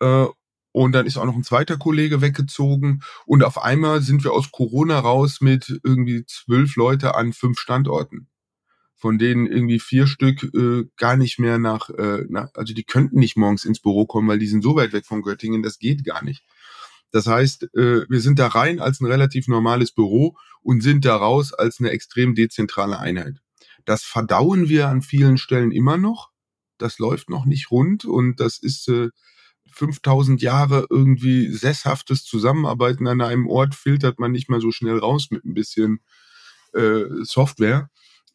C: Äh, und dann ist auch noch ein zweiter Kollege weggezogen. Und auf einmal sind wir aus Corona raus mit irgendwie zwölf Leute an fünf Standorten. Von denen irgendwie vier Stück äh, gar nicht mehr nach, äh, nach, also die könnten nicht morgens ins Büro kommen, weil die sind so weit weg von Göttingen, das geht gar nicht. Das heißt, äh, wir sind da rein als ein relativ normales Büro und sind da raus als eine extrem dezentrale Einheit. Das verdauen wir an vielen Stellen immer noch. Das läuft noch nicht rund und das ist äh, 5000 Jahre irgendwie sesshaftes Zusammenarbeiten an einem Ort filtert man nicht mal so schnell raus mit ein bisschen äh, Software,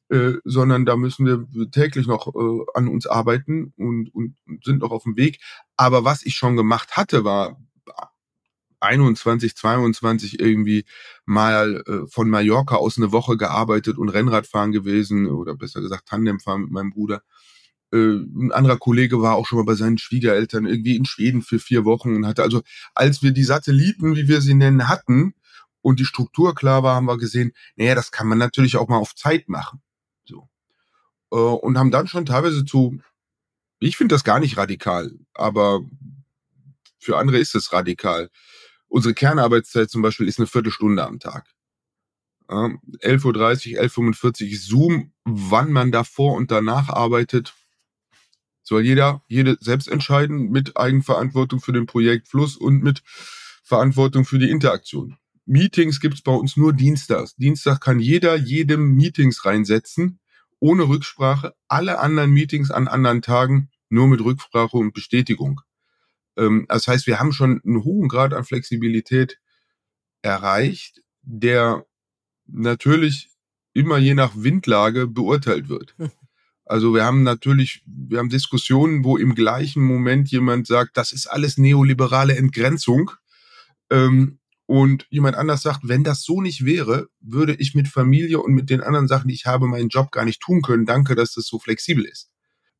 C: äh, sondern da müssen wir täglich noch äh, an uns arbeiten und, und sind noch auf dem Weg. Aber was ich schon gemacht hatte, war 21, 22 irgendwie mal äh, von Mallorca aus eine Woche gearbeitet und Rennradfahren gewesen oder besser gesagt Tandemfahren mit meinem Bruder äh, ein anderer Kollege war auch schon mal bei seinen Schwiegereltern irgendwie in Schweden für vier Wochen und hatte also, als wir die Satelliten, wie wir sie nennen, hatten und die Struktur klar war, haben wir gesehen, naja, das kann man natürlich auch mal auf Zeit machen. So. Äh, und haben dann schon teilweise zu, ich finde das gar nicht radikal, aber für andere ist es radikal. Unsere Kernarbeitszeit zum Beispiel ist eine Viertelstunde am Tag. 11.30 Uhr, 11.45 Uhr Zoom, wann man davor und danach arbeitet, soll jeder, jede selbst entscheiden mit Eigenverantwortung für den Projektfluss und mit Verantwortung für die Interaktion. Meetings gibt's bei uns nur dienstags. Dienstag kann jeder jedem Meetings reinsetzen, ohne Rücksprache. Alle anderen Meetings an anderen Tagen nur mit Rücksprache und Bestätigung. Ähm, das heißt, wir haben schon einen hohen Grad an Flexibilität erreicht, der natürlich immer je nach Windlage beurteilt wird. Also wir haben natürlich, wir haben Diskussionen, wo im gleichen Moment jemand sagt, das ist alles neoliberale Entgrenzung. Ähm, und jemand anders sagt, wenn das so nicht wäre, würde ich mit Familie und mit den anderen Sachen, die ich habe, meinen Job gar nicht tun können. Danke, dass das so flexibel ist.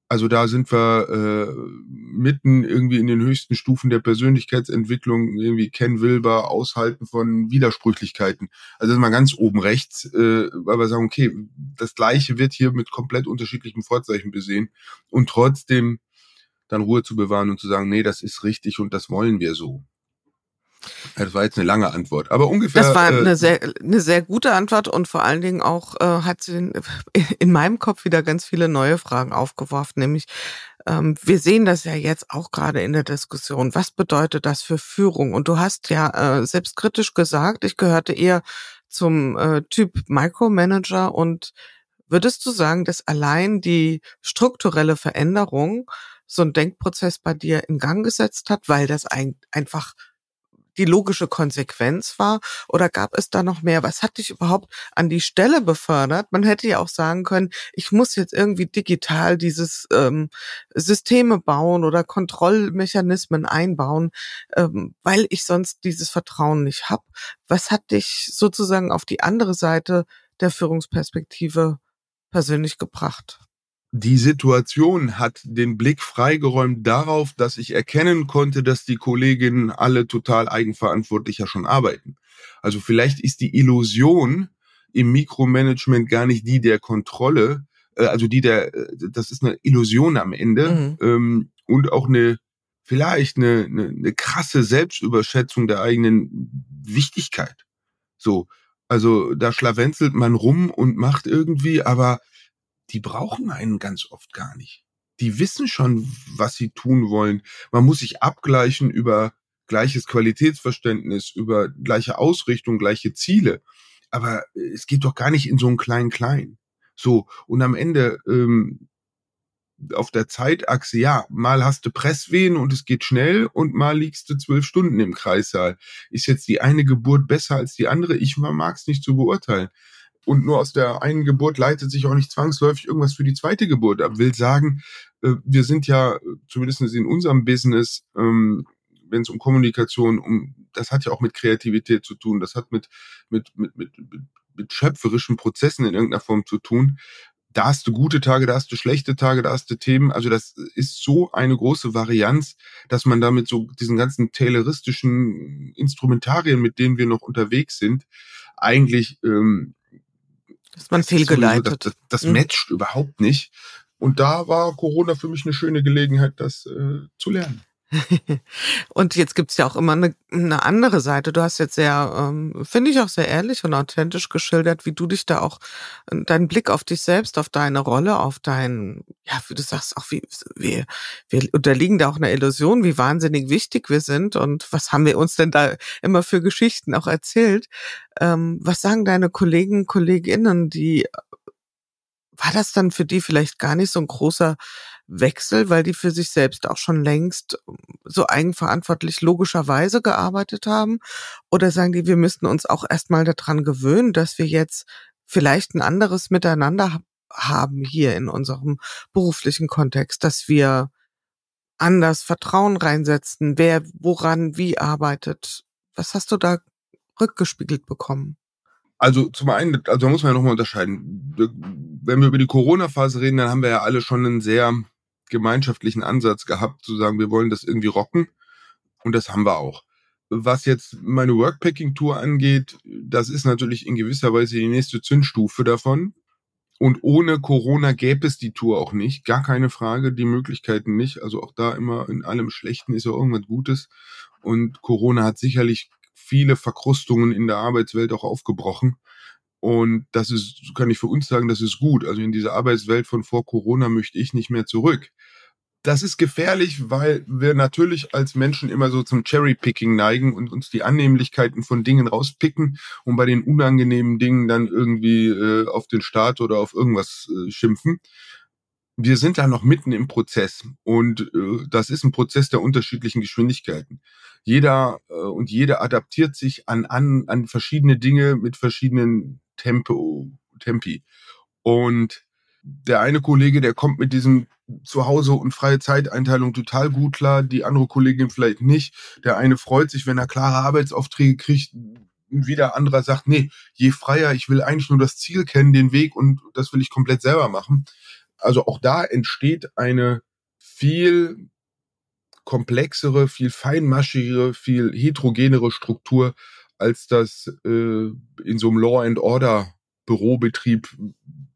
C: Also da sind wir äh, mitten irgendwie in den höchsten Stufen der Persönlichkeitsentwicklung, irgendwie Ken Wilber, Aushalten von Widersprüchlichkeiten. Also das ist mal ganz oben rechts, äh, weil wir sagen, okay, das Gleiche wird hier mit komplett unterschiedlichen Vorzeichen besehen und trotzdem dann Ruhe zu bewahren und zu sagen, nee, das ist richtig und das wollen wir so. Das war jetzt eine lange Antwort, aber ungefähr.
B: Das war eine, äh, sehr, eine sehr gute Antwort und vor allen Dingen auch äh, hat sie in, in meinem Kopf wieder ganz viele neue Fragen aufgeworfen, nämlich ähm, wir sehen das ja jetzt auch gerade in der Diskussion. Was bedeutet das für Führung? Und du hast ja äh, selbstkritisch gesagt, ich gehörte eher zum äh, Typ Micromanager und würdest du sagen, dass allein die strukturelle Veränderung so ein Denkprozess bei dir in Gang gesetzt hat, weil das ein, einfach die logische Konsequenz war? Oder gab es da noch mehr? Was hat dich überhaupt an die Stelle befördert? Man hätte ja auch sagen können, ich muss jetzt irgendwie digital dieses ähm, Systeme bauen oder Kontrollmechanismen einbauen, ähm, weil ich sonst dieses Vertrauen nicht habe. Was hat dich sozusagen auf die andere Seite der Führungsperspektive persönlich gebracht?
C: Die Situation hat den Blick freigeräumt darauf, dass ich erkennen konnte, dass die Kolleginnen alle total eigenverantwortlich ja schon arbeiten. Also vielleicht ist die Illusion im Mikromanagement gar nicht die der Kontrolle, äh, also die der, äh, das ist eine Illusion am Ende mhm. ähm, und auch eine vielleicht eine, eine, eine krasse Selbstüberschätzung der eigenen Wichtigkeit. So, also da schlawenzelt man rum und macht irgendwie, aber die brauchen einen ganz oft gar nicht. Die wissen schon, was sie tun wollen. Man muss sich abgleichen über gleiches Qualitätsverständnis, über gleiche Ausrichtung, gleiche Ziele. Aber es geht doch gar nicht in so einen kleinen Klein. So, und am Ende ähm, auf der Zeitachse, ja, mal hast du Presswehen und es geht schnell und mal liegst du zwölf Stunden im Kreissaal. Ist jetzt die eine Geburt besser als die andere? Ich mag es nicht zu beurteilen und nur aus der einen Geburt leitet sich auch nicht zwangsläufig irgendwas für die zweite Geburt ab. Will sagen, äh, wir sind ja zumindest in unserem Business, ähm, wenn es um Kommunikation, um das hat ja auch mit Kreativität zu tun, das hat mit mit mit mit, mit schöpferischen Prozessen in irgendeiner Form zu tun. Da hast du gute Tage, da hast du schlechte Tage, da hast du Themen. Also das ist so eine große Varianz, dass man damit so diesen ganzen tayloristischen Instrumentarien, mit denen wir noch unterwegs sind, eigentlich ähm,
B: ist man fehlgeleitet.
C: Das, das, das mhm. matcht überhaupt nicht. Und da war Corona für mich eine schöne Gelegenheit, das äh, zu lernen.
B: und jetzt gibt's ja auch immer eine, eine andere Seite. Du hast jetzt sehr, ähm, finde ich auch sehr ehrlich und authentisch geschildert, wie du dich da auch, äh, deinen Blick auf dich selbst, auf deine Rolle, auf dein, ja, wie du sagst, auch wie, wir, wir unterliegen da auch einer Illusion, wie wahnsinnig wichtig wir sind und was haben wir uns denn da immer für Geschichten auch erzählt. Ähm, was sagen deine Kollegen, Kolleginnen, die war das dann für die vielleicht gar nicht so ein großer Wechsel, weil die für sich selbst auch schon längst ähm, so eigenverantwortlich logischerweise gearbeitet haben? Oder sagen die, wir müssten uns auch erstmal daran gewöhnen, dass wir jetzt vielleicht ein anderes Miteinander haben hier in unserem beruflichen Kontext, dass wir anders Vertrauen reinsetzen, wer woran wie arbeitet. Was hast du da rückgespiegelt bekommen?
C: Also zum einen, also da muss man ja nochmal unterscheiden. Wenn wir über die Corona-Phase reden, dann haben wir ja alle schon einen sehr gemeinschaftlichen Ansatz gehabt, zu sagen, wir wollen das irgendwie rocken. Und das haben wir auch. Was jetzt meine Workpacking-Tour angeht, das ist natürlich in gewisser Weise die nächste Zündstufe davon. Und ohne Corona gäbe es die Tour auch nicht. Gar keine Frage, die Möglichkeiten nicht. Also auch da immer in allem Schlechten ist ja irgendwas Gutes. Und Corona hat sicherlich viele Verkrustungen in der Arbeitswelt auch aufgebrochen. Und das ist, kann ich für uns sagen, das ist gut. Also in diese Arbeitswelt von vor Corona möchte ich nicht mehr zurück. Das ist gefährlich, weil wir natürlich als Menschen immer so zum Cherry-Picking neigen und uns die Annehmlichkeiten von Dingen rauspicken und bei den unangenehmen Dingen dann irgendwie äh, auf den Staat oder auf irgendwas äh, schimpfen wir sind da noch mitten im Prozess und äh, das ist ein Prozess der unterschiedlichen Geschwindigkeiten. Jeder äh, und jede adaptiert sich an, an, an verschiedene Dinge mit verschiedenen Tempo, Tempi. Und der eine Kollege, der kommt mit diesem Zuhause und freie Zeiteinteilung total gut klar, die andere Kollegin vielleicht nicht. Der eine freut sich, wenn er klare Arbeitsaufträge kriegt, wieder anderer sagt, nee, je freier, ich will eigentlich nur das Ziel kennen, den Weg und das will ich komplett selber machen. Also auch da entsteht eine viel komplexere, viel feinmaschigere, viel heterogenere Struktur, als das äh, in so einem Law and Order Bürobetrieb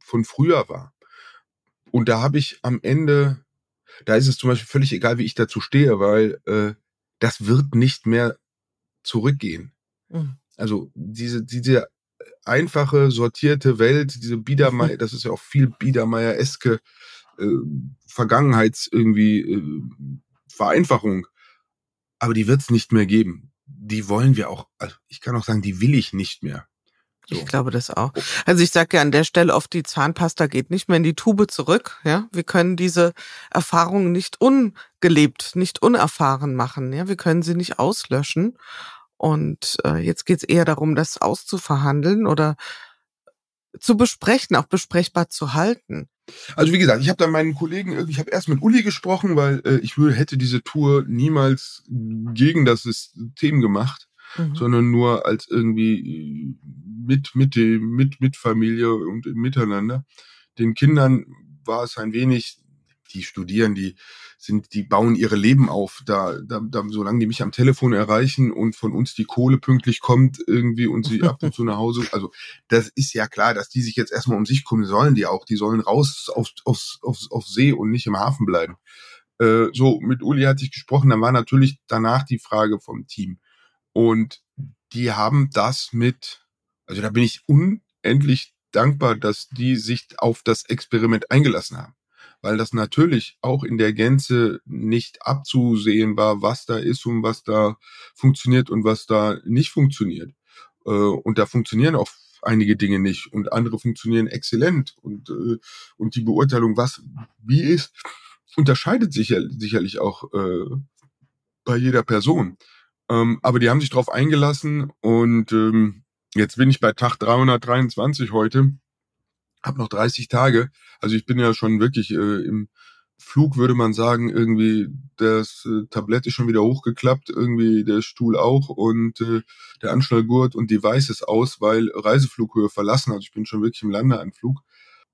C: von früher war. Und da habe ich am Ende, da ist es zum Beispiel völlig egal, wie ich dazu stehe, weil äh, das wird nicht mehr zurückgehen. Mhm. Also diese, diese einfache, sortierte Welt, diese Biedermeier, das ist ja auch viel Biedermeier-eske äh, Vergangenheits irgendwie äh, Vereinfachung. Aber die wird es nicht mehr geben. Die wollen wir auch, also ich kann auch sagen, die will ich nicht mehr.
B: So. Ich glaube das auch. Also ich sage ja an der Stelle oft, die Zahnpasta geht nicht mehr in die Tube zurück. Ja, wir können diese Erfahrungen nicht ungelebt, nicht unerfahren machen. Ja, wir können sie nicht auslöschen. Und äh, jetzt geht es eher darum, das auszuverhandeln oder zu besprechen, auch besprechbar zu halten.
C: Also wie gesagt, ich habe da meinen Kollegen, ich habe erst mit Uli gesprochen, weil äh, ich würde, hätte diese Tour niemals gegen das System gemacht. mhm. sondern nur als irgendwie äh, mit, mit, mit, mit Familie und miteinander. Den Kindern war es ein wenig, die studieren, die sind, die bauen ihre Leben auf. Da, da, da, solange die mich am Telefon erreichen und von uns die Kohle pünktlich kommt irgendwie und sie ab und zu nach Hause. Also das ist ja klar, dass die sich jetzt erstmal um sich kümmern sollen, die auch. Die sollen raus aufs, aufs, aufs, auf See und nicht im Hafen bleiben. Äh, so, mit Uli hatte ich gesprochen, dann war natürlich danach die Frage vom Team. Und die haben das mit, also da bin ich unendlich dankbar, dass die sich auf das Experiment eingelassen haben weil das natürlich auch in der Gänze nicht abzusehen war, was da ist und was da funktioniert und was da nicht funktioniert. Äh, und da funktionieren auch einige Dinge nicht und andere funktionieren exzellent und, äh, und die Beurteilung, was wie ist, unterscheidet sich sicherlich auch äh, bei jeder Person. Ähm, aber die haben sich darauf eingelassen und ähm, jetzt bin ich bei Tag 323 heute habe noch 30 Tage. Also ich bin ja schon wirklich äh, im Flug, würde man sagen, irgendwie das äh, Tablett ist schon wieder hochgeklappt, irgendwie der Stuhl auch und äh, der Anschnallgurt und Device ist aus, weil Reiseflughöhe verlassen. Also ich bin schon wirklich im Landeanflug.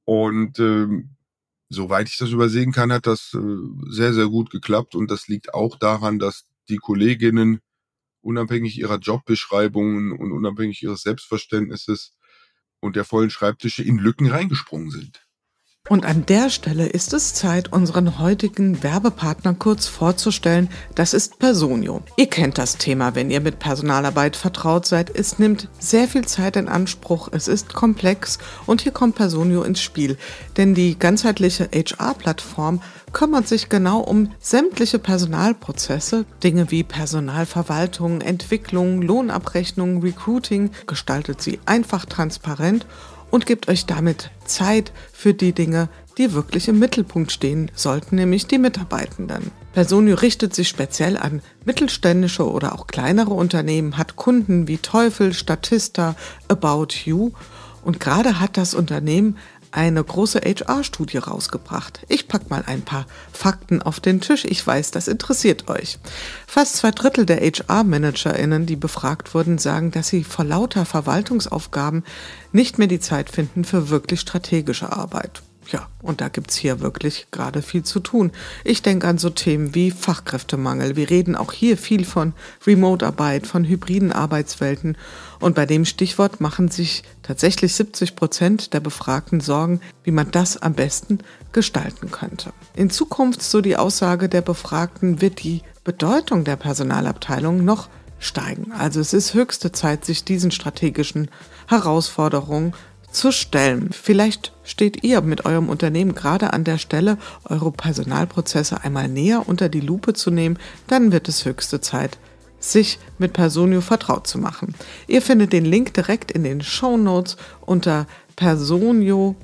C: Und ähm, soweit ich das übersehen kann, hat das äh, sehr, sehr gut geklappt. Und das liegt auch daran, dass die Kolleginnen unabhängig ihrer Jobbeschreibungen und unabhängig ihres Selbstverständnisses und der vollen Schreibtische in Lücken reingesprungen sind.
B: Und an der Stelle ist es Zeit, unseren heutigen Werbepartner kurz vorzustellen. Das ist Personio. Ihr kennt das Thema, wenn ihr mit Personalarbeit vertraut seid. Es nimmt sehr viel Zeit in Anspruch, es ist komplex und hier kommt Personio ins Spiel. Denn die ganzheitliche HR-Plattform kümmert sich genau um sämtliche Personalprozesse, Dinge wie Personalverwaltung, Entwicklung, Lohnabrechnung, Recruiting, gestaltet sie einfach transparent und gibt euch damit Zeit für die Dinge, die wirklich im Mittelpunkt stehen sollten, nämlich die Mitarbeitenden. Personio richtet sich speziell an mittelständische oder auch kleinere Unternehmen, hat Kunden wie Teufel, Statista, About You und gerade hat das Unternehmen eine große HR-Studie rausgebracht. Ich pack mal ein paar Fakten auf den Tisch. Ich weiß, das interessiert euch. Fast zwei Drittel der HR-ManagerInnen, die befragt wurden, sagen, dass sie vor lauter Verwaltungsaufgaben nicht mehr die Zeit finden für wirklich strategische Arbeit. Ja, und da gibt's hier wirklich gerade viel zu tun. Ich denke an so Themen wie Fachkräftemangel. Wir reden auch hier viel von Remote-Arbeit, von hybriden Arbeitswelten. Und bei dem Stichwort machen sich tatsächlich 70 Prozent der Befragten Sorgen, wie man das am besten gestalten könnte. In Zukunft, so die Aussage der Befragten, wird die Bedeutung der Personalabteilung noch steigen. Also es ist höchste Zeit, sich diesen strategischen Herausforderungen zu stellen. Vielleicht steht ihr mit eurem Unternehmen gerade an der Stelle, eure Personalprozesse einmal näher unter die Lupe zu nehmen, dann wird es höchste Zeit, sich mit Personio vertraut zu machen. Ihr findet den Link direkt in den Show Notes unter personio.de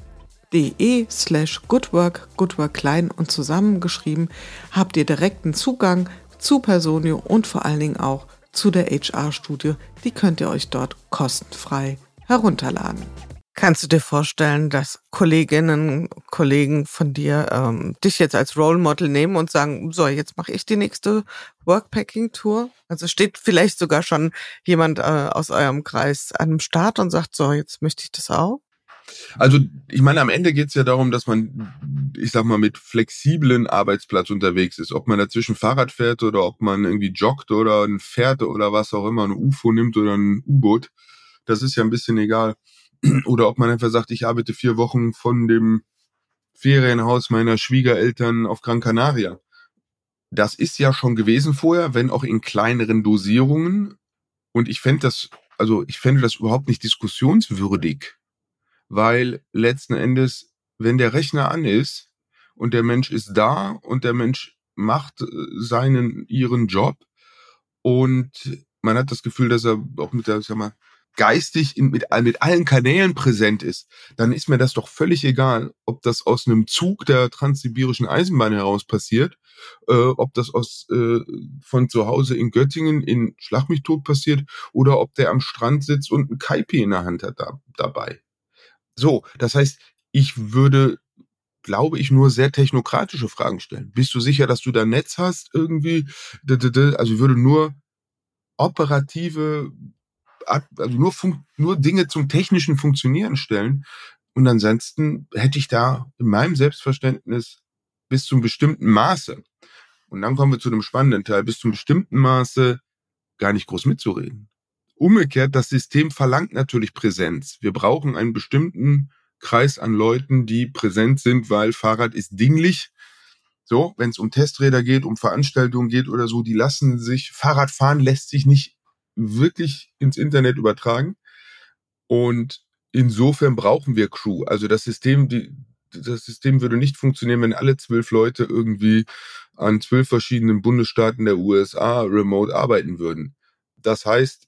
B: slash goodwork, goodwork klein und zusammengeschrieben, habt ihr direkten Zugang zu Personio und vor allen Dingen auch zu der HR-Studie. Die könnt ihr euch dort kostenfrei herunterladen. Kannst du dir vorstellen, dass Kolleginnen, Kollegen von dir ähm, dich jetzt als Role Model nehmen und sagen, so, jetzt mache ich die nächste Workpacking-Tour? Also steht vielleicht sogar schon jemand äh, aus eurem Kreis an dem Start und sagt, so, jetzt möchte ich das auch?
C: Also ich meine, am Ende geht es ja darum, dass man, ich sag mal, mit flexiblen Arbeitsplatz unterwegs ist. Ob man dazwischen Fahrrad fährt oder ob man irgendwie joggt oder ein Pferd oder was auch immer, ein UFO nimmt oder ein U-Boot, das ist ja ein bisschen egal. Oder ob man einfach sagt, ich arbeite vier Wochen von dem Ferienhaus meiner Schwiegereltern auf Gran Canaria. Das ist ja schon gewesen vorher, wenn auch in kleineren Dosierungen. Und ich fände das, also ich fände das überhaupt nicht diskussionswürdig, weil letzten Endes, wenn der Rechner an ist und der Mensch ist da und der Mensch macht äh, seinen, ihren Job und man hat das Gefühl, dass er auch mit der, sag mal, geistig in, mit, mit allen Kanälen präsent ist, dann ist mir das doch völlig egal, ob das aus einem Zug der transsibirischen Eisenbahn heraus passiert, äh, ob das aus äh, von zu Hause in Göttingen in Schlag mich tot passiert oder ob der am Strand sitzt und ein Kaipi in der Hand hat da, dabei. So, das heißt, ich würde glaube ich, nur sehr technokratische Fragen stellen. Bist du sicher, dass du da Netz hast irgendwie? Also ich würde nur operative, also nur, nur Dinge zum technischen Funktionieren stellen. Und ansonsten hätte ich da in meinem Selbstverständnis bis zum bestimmten Maße, und dann kommen wir zu dem spannenden Teil, bis zum bestimmten Maße gar nicht groß mitzureden. Umgekehrt, das System verlangt natürlich Präsenz. Wir brauchen einen bestimmten Kreis an Leuten, die präsent sind, weil Fahrrad ist dinglich. So, wenn es um Testräder geht, um Veranstaltungen geht oder so, die lassen sich, Fahrradfahren lässt sich nicht wirklich ins Internet übertragen. Und insofern brauchen wir Crew. Also das System, die, das System würde nicht funktionieren, wenn alle zwölf Leute irgendwie an zwölf verschiedenen Bundesstaaten der USA remote arbeiten würden. Das heißt,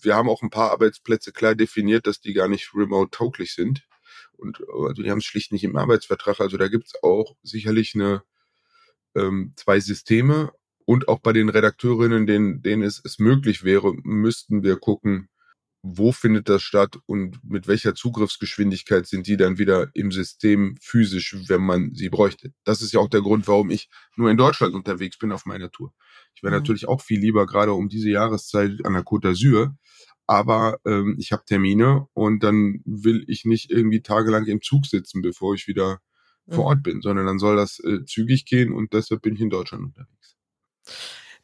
C: wir haben auch ein paar Arbeitsplätze klar definiert, dass die gar nicht remote tauglich sind. Und also die haben es schlicht nicht im Arbeitsvertrag. Also da gibt's auch sicherlich eine ähm, zwei Systeme. Und auch bei den Redakteurinnen, denen, denen es, es möglich wäre, müssten wir gucken, wo findet das statt und mit welcher Zugriffsgeschwindigkeit sind die dann wieder im System physisch, wenn man sie bräuchte. Das ist ja auch der Grund, warum ich nur in Deutschland unterwegs bin auf meiner Tour. Ich wäre mhm. natürlich auch viel lieber gerade um diese Jahreszeit an der Côte d'Azur, aber ähm, ich habe Termine und dann will ich nicht irgendwie tagelang im Zug sitzen, bevor ich wieder mhm. vor Ort bin, sondern dann soll das äh, zügig gehen und deshalb bin ich in Deutschland unterwegs.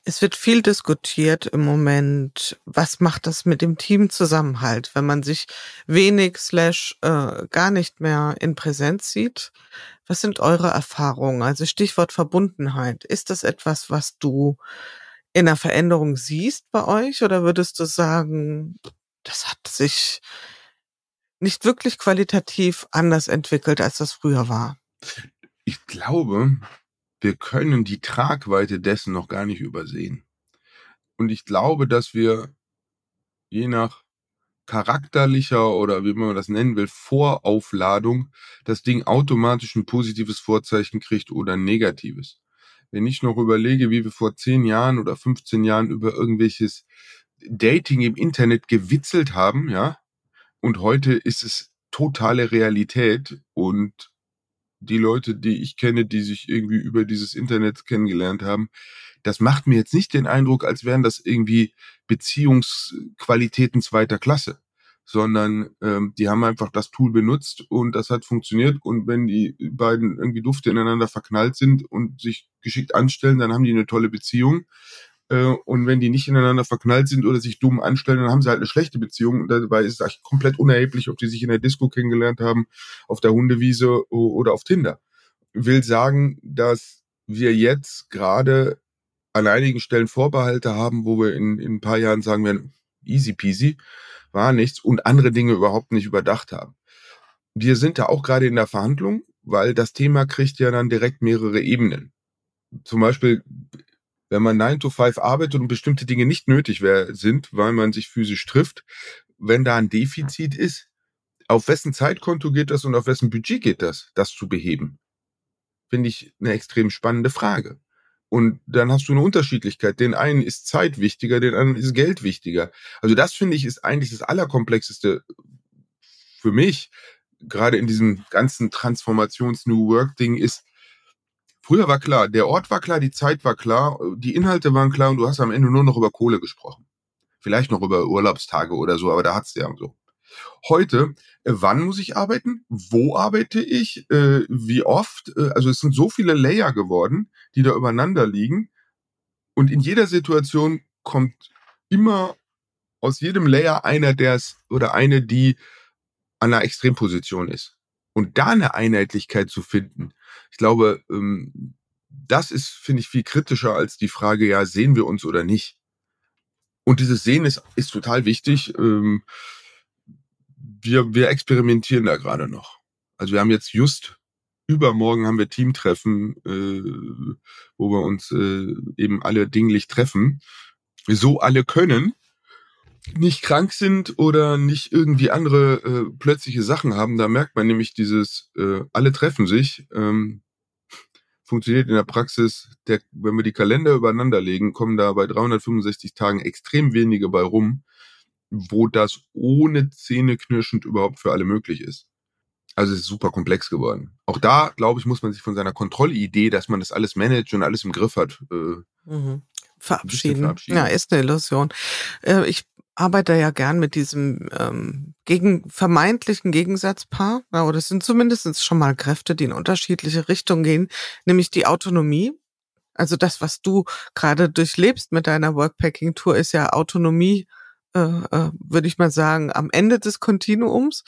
B: Es wird viel diskutiert im Moment. Was macht das mit dem Teamzusammenhalt, wenn man sich wenig slash äh, gar nicht mehr in Präsenz sieht? Was sind eure Erfahrungen? Also Stichwort Verbundenheit. Ist das etwas, was du in der Veränderung siehst bei euch oder würdest du sagen, das hat sich nicht wirklich qualitativ anders entwickelt, als das früher war?
C: Ich glaube, wir können die Tragweite dessen noch gar nicht übersehen. Und ich glaube, dass wir je nach charakterlicher oder wie man das nennen will, Voraufladung das Ding automatisch ein positives Vorzeichen kriegt oder ein negatives. Wenn ich noch überlege, wie wir vor 10 Jahren oder 15 Jahren über irgendwelches Dating im Internet gewitzelt haben, ja, und heute ist es totale Realität und die Leute, die ich kenne, die sich irgendwie über dieses Internet kennengelernt haben, das macht mir jetzt nicht den Eindruck, als wären das irgendwie Beziehungsqualitäten zweiter Klasse, sondern ähm, die haben einfach das Tool benutzt und das hat funktioniert. Und wenn die beiden irgendwie Dufte ineinander verknallt sind und sich geschickt anstellen, dann haben die eine tolle Beziehung. Äh, und wenn die nicht ineinander verknallt sind oder sich dumm anstellen, dann haben sie halt eine schlechte Beziehung. Und dabei ist es eigentlich komplett unerheblich, ob die sich in der Disco kennengelernt haben, auf der Hundewiese oder auf Tinder. Will sagen, dass wir jetzt gerade an einigen Stellen Vorbehalte haben, wo wir in, in ein paar Jahren sagen werden, easy peasy, war nichts und andere Dinge überhaupt nicht überdacht haben. Wir sind da auch gerade in der Verhandlung, weil das Thema kriegt ja dann direkt mehrere Ebenen. Zum Beispiel wenn man 9 to 5 arbeitet und bestimmte Dinge nicht nötig sind, weil man sich physisch trifft, wenn da ein Defizit ist, auf wessen Zeitkonto geht das und auf wessen Budget geht das, das zu beheben? Finde ich eine extrem spannende Frage. Und dann hast du eine Unterschiedlichkeit. Den einen ist Zeit wichtiger, den anderen ist Geld wichtiger. Also das finde ich ist eigentlich das Allerkomplexeste für mich, gerade in diesem ganzen Transformations-New Work-Ding ist, Früher war klar, der Ort war klar, die Zeit war klar, die Inhalte waren klar und du hast am Ende nur noch über Kohle gesprochen. Vielleicht noch über Urlaubstage oder so, aber da hat's ja so. Heute, äh, wann muss ich arbeiten? Wo arbeite ich? Äh, wie oft? Äh, also es sind so viele Layer geworden, die da übereinander liegen. Und in jeder Situation kommt immer aus jedem Layer einer, der es oder eine, die an einer Extremposition ist. Und da eine Einheitlichkeit zu finden, ich glaube, ähm, das ist, finde ich, viel kritischer als die Frage, ja, sehen wir uns oder nicht. Und dieses Sehen ist, ist total wichtig. Ähm, wir, wir experimentieren da gerade noch. Also wir haben jetzt just übermorgen haben wir Teamtreffen, äh, wo wir uns äh, eben alle dinglich treffen. So alle können, nicht krank sind oder nicht irgendwie andere äh, plötzliche Sachen haben. Da merkt man nämlich dieses, äh, alle treffen sich. Ähm, funktioniert in der Praxis, der, wenn wir die Kalender übereinander legen, kommen da bei 365 Tagen extrem wenige bei rum, wo das ohne Zähne knirschend überhaupt für alle möglich ist. Also es ist super komplex geworden. Auch da, glaube ich, muss man sich von seiner Kontrollidee, dass man das alles managt und alles im Griff hat. Äh
B: mhm. verabschieden. verabschieden. Ja, ist eine Illusion. Äh, ich arbeite ja gern mit diesem ähm, gegen vermeintlichen Gegensatzpaar. Oder es sind zumindest schon mal Kräfte, die in unterschiedliche Richtungen gehen, nämlich die Autonomie. Also das, was du gerade durchlebst mit deiner Workpacking-Tour, ist ja Autonomie äh, äh, würde ich mal sagen, am Ende des Kontinuums.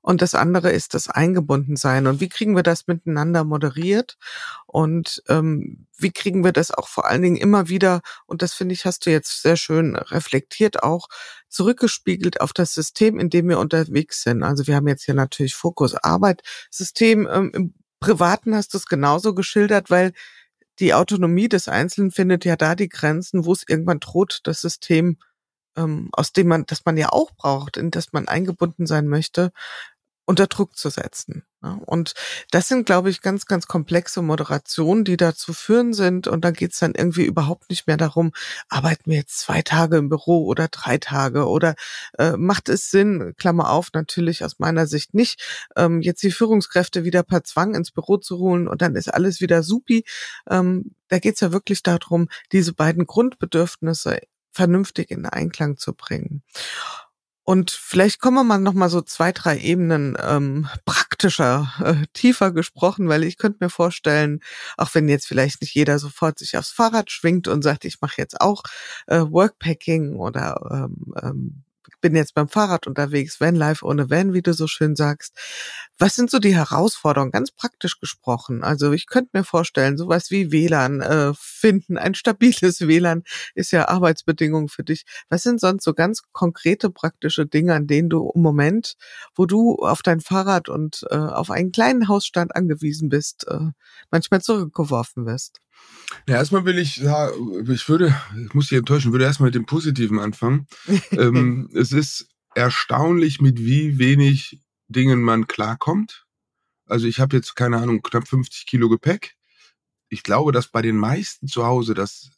B: Und das andere ist das Eingebundensein. Und wie kriegen wir das miteinander moderiert? Und ähm, wie kriegen wir das auch vor allen Dingen immer wieder, und das finde ich, hast du jetzt sehr schön reflektiert, auch zurückgespiegelt auf das System, in dem wir unterwegs sind. Also wir haben jetzt hier natürlich Fokus Arbeit, System. Ähm, Im Privaten hast du es genauso geschildert, weil die Autonomie des Einzelnen findet ja da die Grenzen, wo es irgendwann droht, das System ähm, aus dem man, das man ja auch braucht, in das man eingebunden sein möchte, unter Druck zu setzen. Ja, und das sind, glaube ich, ganz, ganz komplexe Moderationen, die dazu führen sind. Und da geht es dann irgendwie überhaupt nicht mehr darum, arbeiten wir jetzt zwei Tage im Büro oder drei Tage oder äh, macht es Sinn, Klammer auf, natürlich aus meiner Sicht nicht, ähm, jetzt die Führungskräfte wieder per Zwang ins Büro zu holen und dann ist alles wieder supi. Ähm, da geht es ja wirklich darum, diese beiden Grundbedürfnisse vernünftig in Einklang zu bringen. Und vielleicht kommen wir mal noch mal so zwei, drei Ebenen ähm, praktischer, äh, tiefer gesprochen, weil ich könnte mir vorstellen, auch wenn jetzt vielleicht nicht jeder sofort sich aufs Fahrrad schwingt und sagt, ich mache jetzt auch äh, Workpacking oder ähm, ähm, bin jetzt beim Fahrrad unterwegs, Vanlife ohne Van, wie du so schön sagst. Was sind so die Herausforderungen, ganz praktisch gesprochen? Also ich könnte mir vorstellen, sowas wie WLAN äh, finden, ein stabiles WLAN ist ja Arbeitsbedingung für dich. Was sind sonst so ganz konkrete praktische Dinge, an denen du im Moment, wo du auf dein Fahrrad und äh, auf einen kleinen Hausstand angewiesen bist, äh, manchmal zurückgeworfen wirst?
C: Ja, erstmal will ich sagen, ich würde, ich muss dich enttäuschen, würde erstmal mit dem Positiven anfangen. ähm, es ist erstaunlich, mit wie wenig Dingen man klarkommt. Also ich habe jetzt, keine Ahnung, knapp 50 Kilo Gepäck. Ich glaube, dass bei den meisten zu Hause das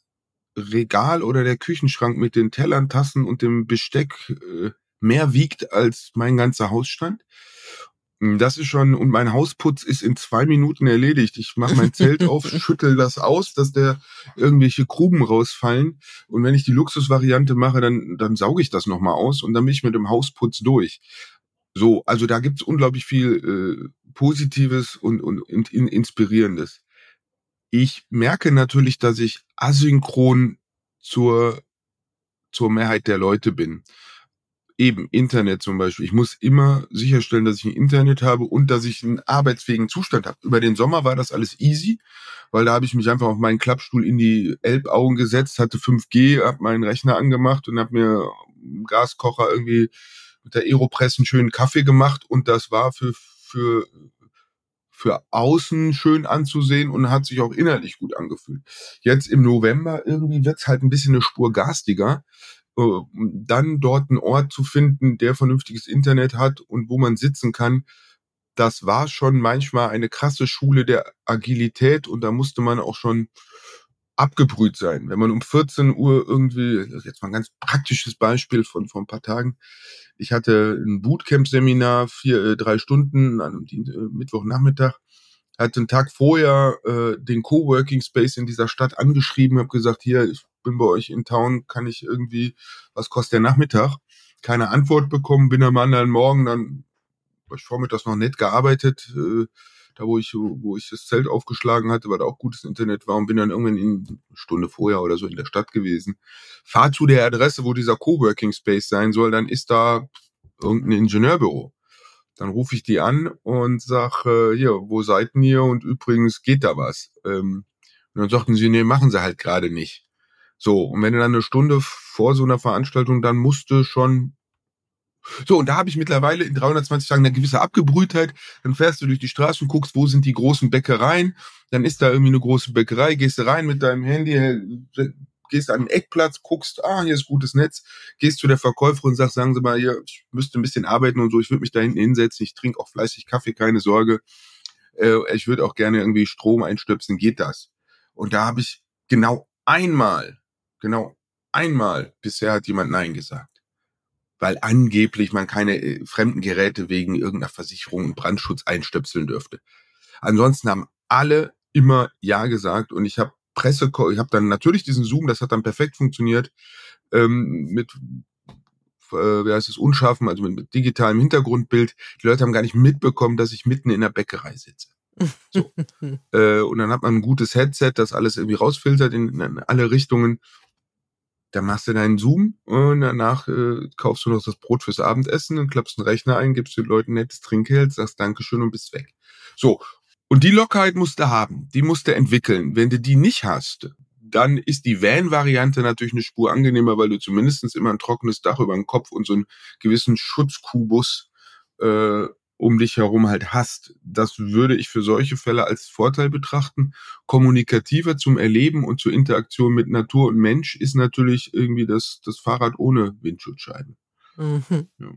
C: Regal oder der Küchenschrank mit den Tellern, Tassen und dem Besteck äh, mehr wiegt als mein ganzer Hausstand. Das ist schon, und mein Hausputz ist in zwei Minuten erledigt. Ich mache mein Zelt auf, schüttel das aus, dass der irgendwelche Gruben rausfallen. Und wenn ich die Luxusvariante mache, dann, dann sauge ich das nochmal aus und dann bin ich mit dem Hausputz durch. So, also da gibt's unglaublich viel äh, Positives und, und, und Inspirierendes. Ich merke natürlich, dass ich asynchron zur, zur Mehrheit der Leute bin. Eben Internet zum Beispiel. Ich muss immer sicherstellen, dass ich ein Internet habe und dass ich einen arbeitsfähigen Zustand habe. Über den Sommer war das alles easy, weil da habe ich mich einfach auf meinen Klappstuhl in die Elbaugen gesetzt, hatte 5G, habe meinen Rechner angemacht und habe mir Gaskocher irgendwie mit der Aeropress einen schönen Kaffee gemacht und das war für, für, für außen schön anzusehen und hat sich auch innerlich gut angefühlt. Jetzt im November irgendwie wird's halt ein bisschen eine Spur garstiger. Äh, dann dort einen Ort zu finden, der vernünftiges Internet hat und wo man sitzen kann, das war schon manchmal eine krasse Schule der Agilität und da musste man auch schon abgebrüht sein. Wenn man um 14 Uhr irgendwie, jetzt mal ein ganz praktisches Beispiel von vor ein paar Tagen, ich hatte ein Bootcamp-Seminar, vier, äh, drei Stunden an äh, Mittwochnachmittag, hatte einen Tag vorher äh, den Coworking Space in dieser Stadt angeschrieben, habe gesagt, hier, ich bin bei euch in Town, kann ich irgendwie, was kostet der Nachmittag? Keine Antwort bekommen, bin am anderen Morgen dann, ich vormittags noch nett gearbeitet, äh, da wo ich, wo ich das Zelt aufgeschlagen hatte, weil da auch gutes Internet war und bin dann irgendwann in eine Stunde vorher oder so in der Stadt gewesen. Fahr zu der Adresse, wo dieser Coworking Space sein soll, dann ist da irgendein Ingenieurbüro. Dann rufe ich die an und sag, äh, hier, wo seid ihr? Und übrigens geht da was. Ähm, und dann sagten sie, nee, machen sie halt gerade nicht. So, und wenn du dann eine Stunde vor so einer Veranstaltung, dann musste schon so, und da habe ich mittlerweile in 320 Tagen eine gewisse Abgebrühtheit. Dann fährst du durch die Straße und guckst, wo sind die großen Bäckereien. Dann ist da irgendwie eine große Bäckerei, gehst du rein mit deinem Handy, gehst an den Eckplatz, guckst, ah, hier ist gutes Netz, gehst zu der Verkäuferin und sagst, sagen Sie mal, hier, ich müsste ein bisschen arbeiten und so, ich würde mich da hinten hinsetzen, ich trinke auch fleißig Kaffee, keine Sorge. Äh, ich würde auch gerne irgendwie Strom einstöpseln, geht das? Und da habe ich genau einmal, genau einmal bisher hat jemand Nein gesagt weil angeblich man keine äh, fremden Geräte wegen irgendeiner Versicherung und Brandschutz einstöpseln dürfte. Ansonsten haben alle immer Ja gesagt und ich habe Presse, ich habe dann natürlich diesen Zoom, das hat dann perfekt funktioniert, ähm, mit äh, wie heißt es, unscharfen, also mit, mit digitalem Hintergrundbild. Die Leute haben gar nicht mitbekommen, dass ich mitten in der Bäckerei sitze. So. äh, und dann hat man ein gutes Headset, das alles irgendwie rausfiltert in, in alle Richtungen. Dann machst du deinen Zoom und danach äh, kaufst du noch das Brot fürs Abendessen und klappst einen Rechner ein, gibst den Leuten nettes Trinkgeld, sagst Dankeschön und bist weg. So. Und die Lockerheit musst du haben, die musst du entwickeln. Wenn du die nicht hast, dann ist die Van-Variante natürlich eine Spur angenehmer, weil du zumindestens immer ein trockenes Dach über dem Kopf und so einen gewissen Schutzkubus äh, um dich herum halt hast. Das würde ich für solche Fälle als Vorteil betrachten. Kommunikativer zum Erleben und zur Interaktion mit Natur und Mensch ist natürlich irgendwie das, das Fahrrad ohne Windschutzscheiben. Mhm. Ja.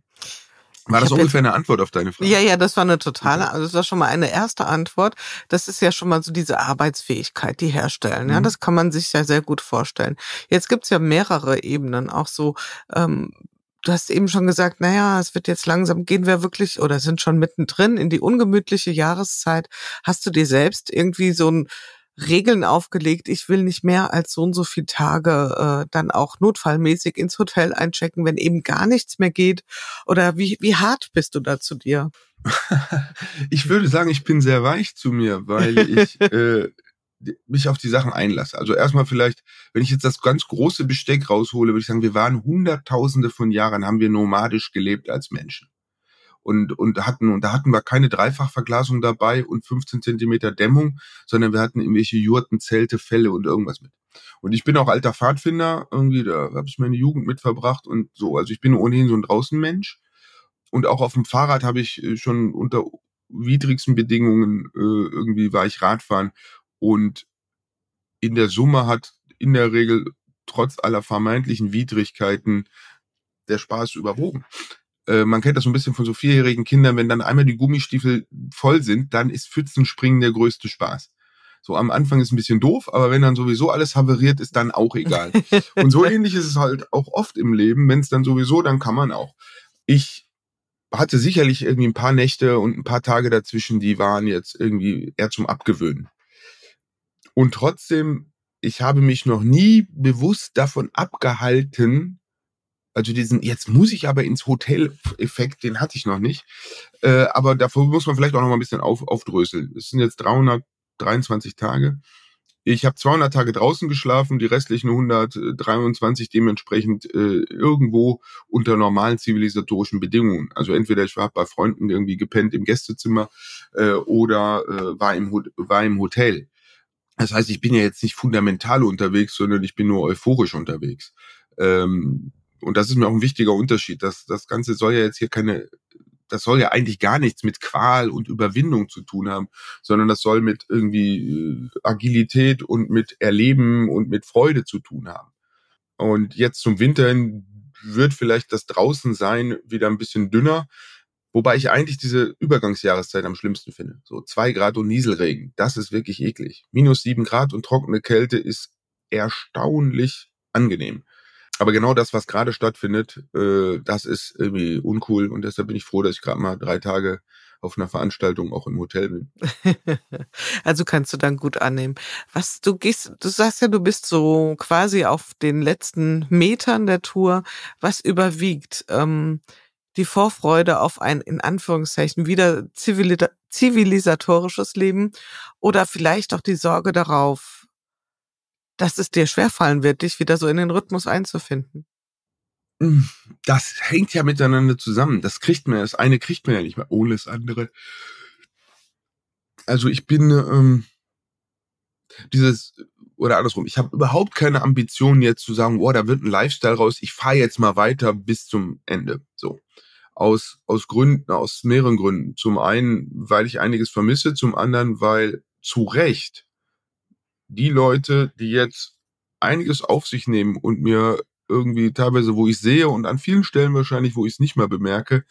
C: War das ungefähr eine Antwort auf deine Frage?
B: Ja, ja, das war eine totale, also das war schon mal eine erste Antwort. Das ist ja schon mal so diese Arbeitsfähigkeit, die herstellen. Ja, mhm. das kann man sich ja sehr gut vorstellen. Jetzt gibt's ja mehrere Ebenen, auch so, ähm, du hast eben schon gesagt, naja, es wird jetzt langsam, gehen wir wirklich oder sind schon mittendrin in die ungemütliche Jahreszeit. Hast du dir selbst irgendwie so ein Regeln aufgelegt. Ich will nicht mehr als so und so viele Tage äh, dann auch notfallmäßig ins Hotel einchecken, wenn eben gar nichts mehr geht. Oder wie, wie hart bist du da zu dir?
C: ich würde sagen, ich bin sehr weich zu mir, weil ich äh, mich auf die Sachen einlasse. Also erstmal vielleicht, wenn ich jetzt das ganz große Besteck raushole, würde ich sagen, wir waren hunderttausende von Jahren, haben wir nomadisch gelebt als Menschen und, und hatten, und da hatten wir keine Dreifachverglasung dabei und 15 Zentimeter Dämmung, sondern wir hatten irgendwelche Jurten, Zelte, Fälle und irgendwas mit. Und ich bin auch alter Pfadfinder, irgendwie, da habe ich meine Jugend mit verbracht und so. Also ich bin ohnehin so ein Draußenmensch. Und auch auf dem Fahrrad habe ich äh, schon unter widrigsten Bedingungen äh, irgendwie war ich Radfahren. Und in der Summe hat in der Regel trotz aller vermeintlichen Widrigkeiten der Spaß überwogen. Äh, man kennt das so ein bisschen von so vierjährigen Kindern, wenn dann einmal die Gummistiefel voll sind, dann ist Pfützenspringen der größte Spaß. So am Anfang ist ein bisschen doof, aber wenn dann sowieso alles haveriert, ist dann auch egal. Und so ähnlich ist es halt auch oft im Leben. Wenn es dann sowieso, dann kann man auch. Ich hatte sicherlich irgendwie ein paar Nächte und ein paar Tage dazwischen, die waren jetzt irgendwie eher zum Abgewöhnen. Und trotzdem, ich habe mich noch nie bewusst davon abgehalten, also diesen, jetzt muss ich aber ins Hotel-Effekt, den hatte ich noch nicht. Äh, aber davor muss man vielleicht auch noch mal ein bisschen auf, aufdröseln. Es sind jetzt 323 Tage. Ich habe 200 Tage draußen geschlafen, die restlichen 123 dementsprechend äh, irgendwo unter normalen zivilisatorischen Bedingungen. Also entweder ich war bei Freunden irgendwie gepennt im Gästezimmer äh, oder äh, war, im, war im Hotel. Das heißt, ich bin ja jetzt nicht fundamental unterwegs, sondern ich bin nur euphorisch unterwegs. Ähm, und das ist mir auch ein wichtiger Unterschied. Das, das Ganze soll ja jetzt hier keine, das soll ja eigentlich gar nichts mit Qual und Überwindung zu tun haben, sondern das soll mit irgendwie äh, Agilität und mit Erleben und mit Freude zu tun haben. Und jetzt zum Winter hin wird vielleicht das Draußensein wieder ein bisschen dünner, wobei ich eigentlich diese Übergangsjahreszeit am schlimmsten finde. So zwei Grad und Nieselregen, das ist wirklich eklig. Minus sieben Grad und trockene Kälte ist erstaunlich angenehm. Aber genau das, was gerade stattfindet, äh, das ist irgendwie uncool und deshalb bin ich froh, dass ich gerade mal drei Tage auf einer Veranstaltung auch im Hotel bin.
B: also kannst du dann gut annehmen. Was du gehst, du sagst ja, du bist so quasi auf den letzten Metern der Tour. Was überwiegt? Ähm, die Vorfreude auf ein in Anführungszeichen wieder zivilisatorisches Leben oder vielleicht auch die Sorge darauf, dass es dir schwerfallen wird, dich wieder so in den Rhythmus einzufinden?
C: Hm, das hängt ja miteinander zusammen. Das kriegt man, das eine kriegt man ja nicht mehr ohne das andere. Also ich bin ähm, dieses oder andersrum. Ich habe überhaupt keine Ambition jetzt zu sagen, boah, da wird ein Lifestyle raus. Ich fahre jetzt mal weiter bis zum Ende. So aus aus Gründen, aus mehreren Gründen. Zum einen, weil ich einiges vermisse. Zum anderen, weil zu Recht die Leute, die jetzt einiges auf sich nehmen und mir irgendwie teilweise, wo ich sehe und an vielen Stellen wahrscheinlich, wo ich es nicht mehr bemerke,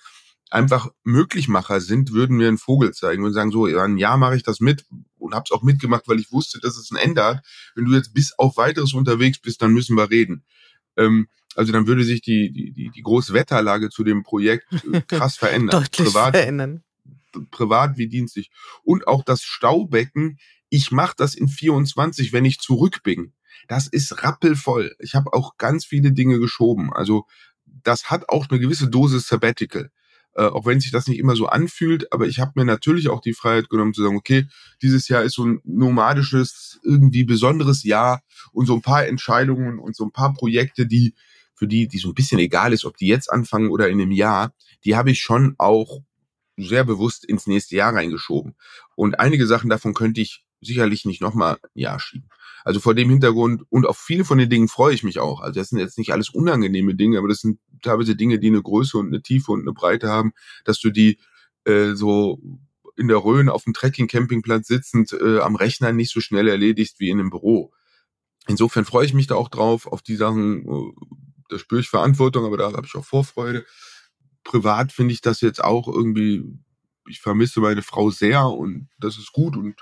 C: einfach Möglichmacher sind, würden mir einen Vogel zeigen und sagen, so, ja, ein Jahr mache ich das mit und habe es auch mitgemacht, weil ich wusste, dass es ein Ende hat. Wenn du jetzt bis auf weiteres unterwegs bist, dann müssen wir reden. Ähm, also dann würde sich die, die, die, die große Wetterlage zu dem Projekt äh, krass verändern.
B: Deutlich
C: privat,
B: verändern.
C: Privat wie dienstlich. Und auch das Staubecken Ich mache das in 24, wenn ich zurück bin. Das ist rappelvoll. Ich habe auch ganz viele Dinge geschoben. Also das hat auch eine gewisse Dosis Sabbatical. Äh, auch wenn sich das nicht immer so anfühlt, aber ich habe mir natürlich auch die Freiheit genommen zu sagen, okay, dieses Jahr ist so ein nomadisches, irgendwie besonderes Jahr und so ein paar Entscheidungen und so ein paar Projekte, die für die, die so ein bisschen egal ist, ob die jetzt anfangen oder in einem Jahr, die habe ich schon auch sehr bewusst ins nächste Jahr reingeschoben. Und einige Sachen davon könnte ich sicherlich nicht nochmal ein Jahr schieben. Also vor dem Hintergrund und auf viele von den Dingen freue ich mich auch. Also das sind jetzt nicht alles unangenehme Dinge, aber das sind teilweise Dinge, die eine Größe und eine Tiefe und eine Breite haben, dass du die äh, so in der Rhön auf dem Trekking-Campingplatz sitzend äh, am Rechner nicht so schnell erledigst wie in einem Büro. Insofern freue ich mich da auch drauf, auf die Sachen, äh, da spüre ich Verantwortung, aber da habe ich auch Vorfreude. Privat finde ich das jetzt auch irgendwie, ich vermisse meine Frau sehr und das ist gut und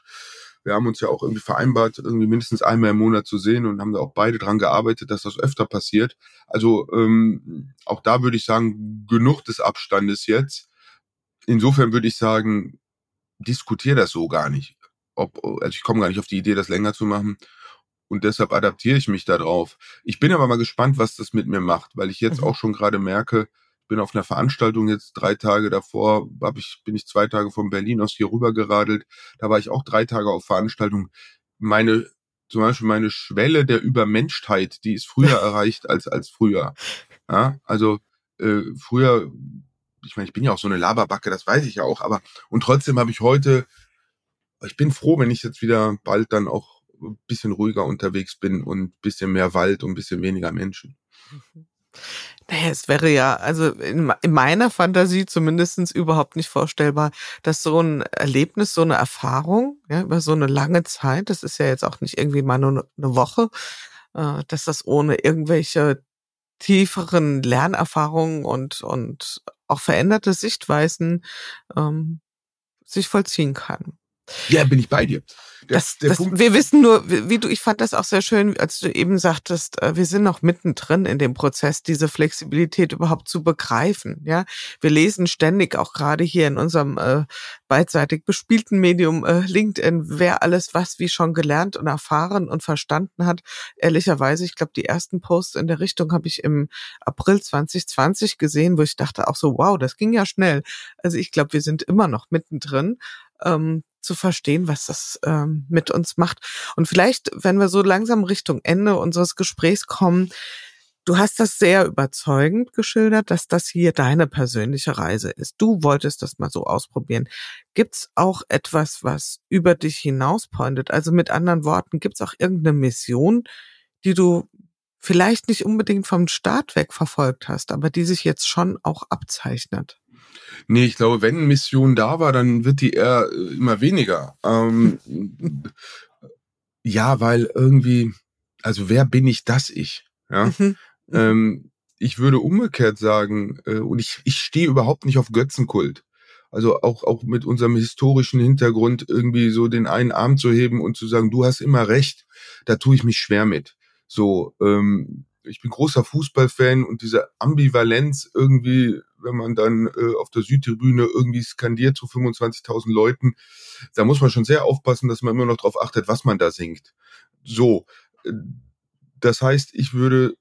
C: wir haben uns ja auch irgendwie vereinbart, irgendwie mindestens einmal im Monat zu sehen und haben da auch beide dran gearbeitet, dass das öfter passiert. Also ähm, auch da würde ich sagen, genug des Abstandes jetzt. Insofern würde ich sagen, diskutiere das so gar nicht. Ob, also ich komme gar nicht auf die Idee, das länger zu machen. Und deshalb adaptiere ich mich da drauf. Ich bin aber mal gespannt, was das mit mir macht, weil ich jetzt mhm. auch schon gerade merke, bin auf einer Veranstaltung jetzt drei Tage davor, hab ich, bin ich zwei Tage von Berlin aus hier rüber geradelt. Da war ich auch drei Tage auf Veranstaltung. Meine, zum Beispiel meine Schwelle der Übermenschtheit, die ist früher erreicht als, als früher. Ja, also, äh, früher, ich meine, ich bin ja auch so eine Laberbacke, das weiß ich ja auch, aber, und trotzdem habe ich heute, ich bin froh, wenn ich jetzt wieder bald dann auch ein bisschen ruhiger unterwegs bin und ein bisschen mehr Wald und ein bisschen weniger Menschen.
B: Mhm. Naja, es wäre ja, also in, in meiner Fantasie zumindestens überhaupt nicht vorstellbar, dass so ein Erlebnis, so eine Erfahrung, ja, über so eine lange Zeit, das ist ja jetzt auch nicht irgendwie mal nur eine Woche, äh, dass das ohne irgendwelche tieferen Lernerfahrungen und, und auch veränderte Sichtweisen ähm, sich vollziehen kann.
C: Ja, bin ich bei dir.
B: Der, das, der das, wir wissen nur, wie, wie, du, ich fand das auch sehr schön, als du eben sagtest, äh, wir sind noch mittendrin in dem Prozess, diese Flexibilität überhaupt zu begreifen. Ja, wir lesen ständig auch gerade hier in unserem äh, beidseitig bespielten Medium äh, LinkedIn, wer alles was wie schon gelernt und erfahren und verstanden hat. Ehrlicherweise, ich glaube, die ersten Posts in der Richtung habe ich im April 2020 gesehen, wo ich dachte auch so, wow, das ging ja schnell. Also ich glaube, wir sind immer noch mittendrin. Ähm, zu verstehen, was das ähm, mit uns macht. Und vielleicht, wenn wir so langsam Richtung Ende unseres Gesprächs kommen, du hast das sehr überzeugend geschildert, dass das hier deine persönliche Reise ist. Du wolltest das mal so ausprobieren. Gibt's auch etwas, was über dich hinaus pointet? Also mit anderen Worten, gibt's auch irgendeine Mission, die du vielleicht nicht unbedingt vom Start weg verfolgt hast, aber die sich jetzt schon auch abzeichnet?
C: Nee, ich glaube, wenn Mission da war, dann wird die eher äh, immer weniger. Ähm, ja, weil irgendwie, also wer bin ich das ich? Ja. Mhm. Ähm, ich würde umgekehrt sagen, äh, und ich, ich stehe überhaupt nicht auf Götzenkult. Also auch, auch mit unserem historischen Hintergrund irgendwie so den einen Arm zu heben und zu sagen, du hast immer recht, da tue ich mich schwer mit. So, ähm, ich bin großer Fußballfan und diese Ambivalenz irgendwie, wenn man dann äh, auf der Südtribüne irgendwie skandiert zu 25.000 Leuten, da muss man schon sehr aufpassen, dass man immer noch darauf achtet, was man da singt. So, äh, das heißt, ich würde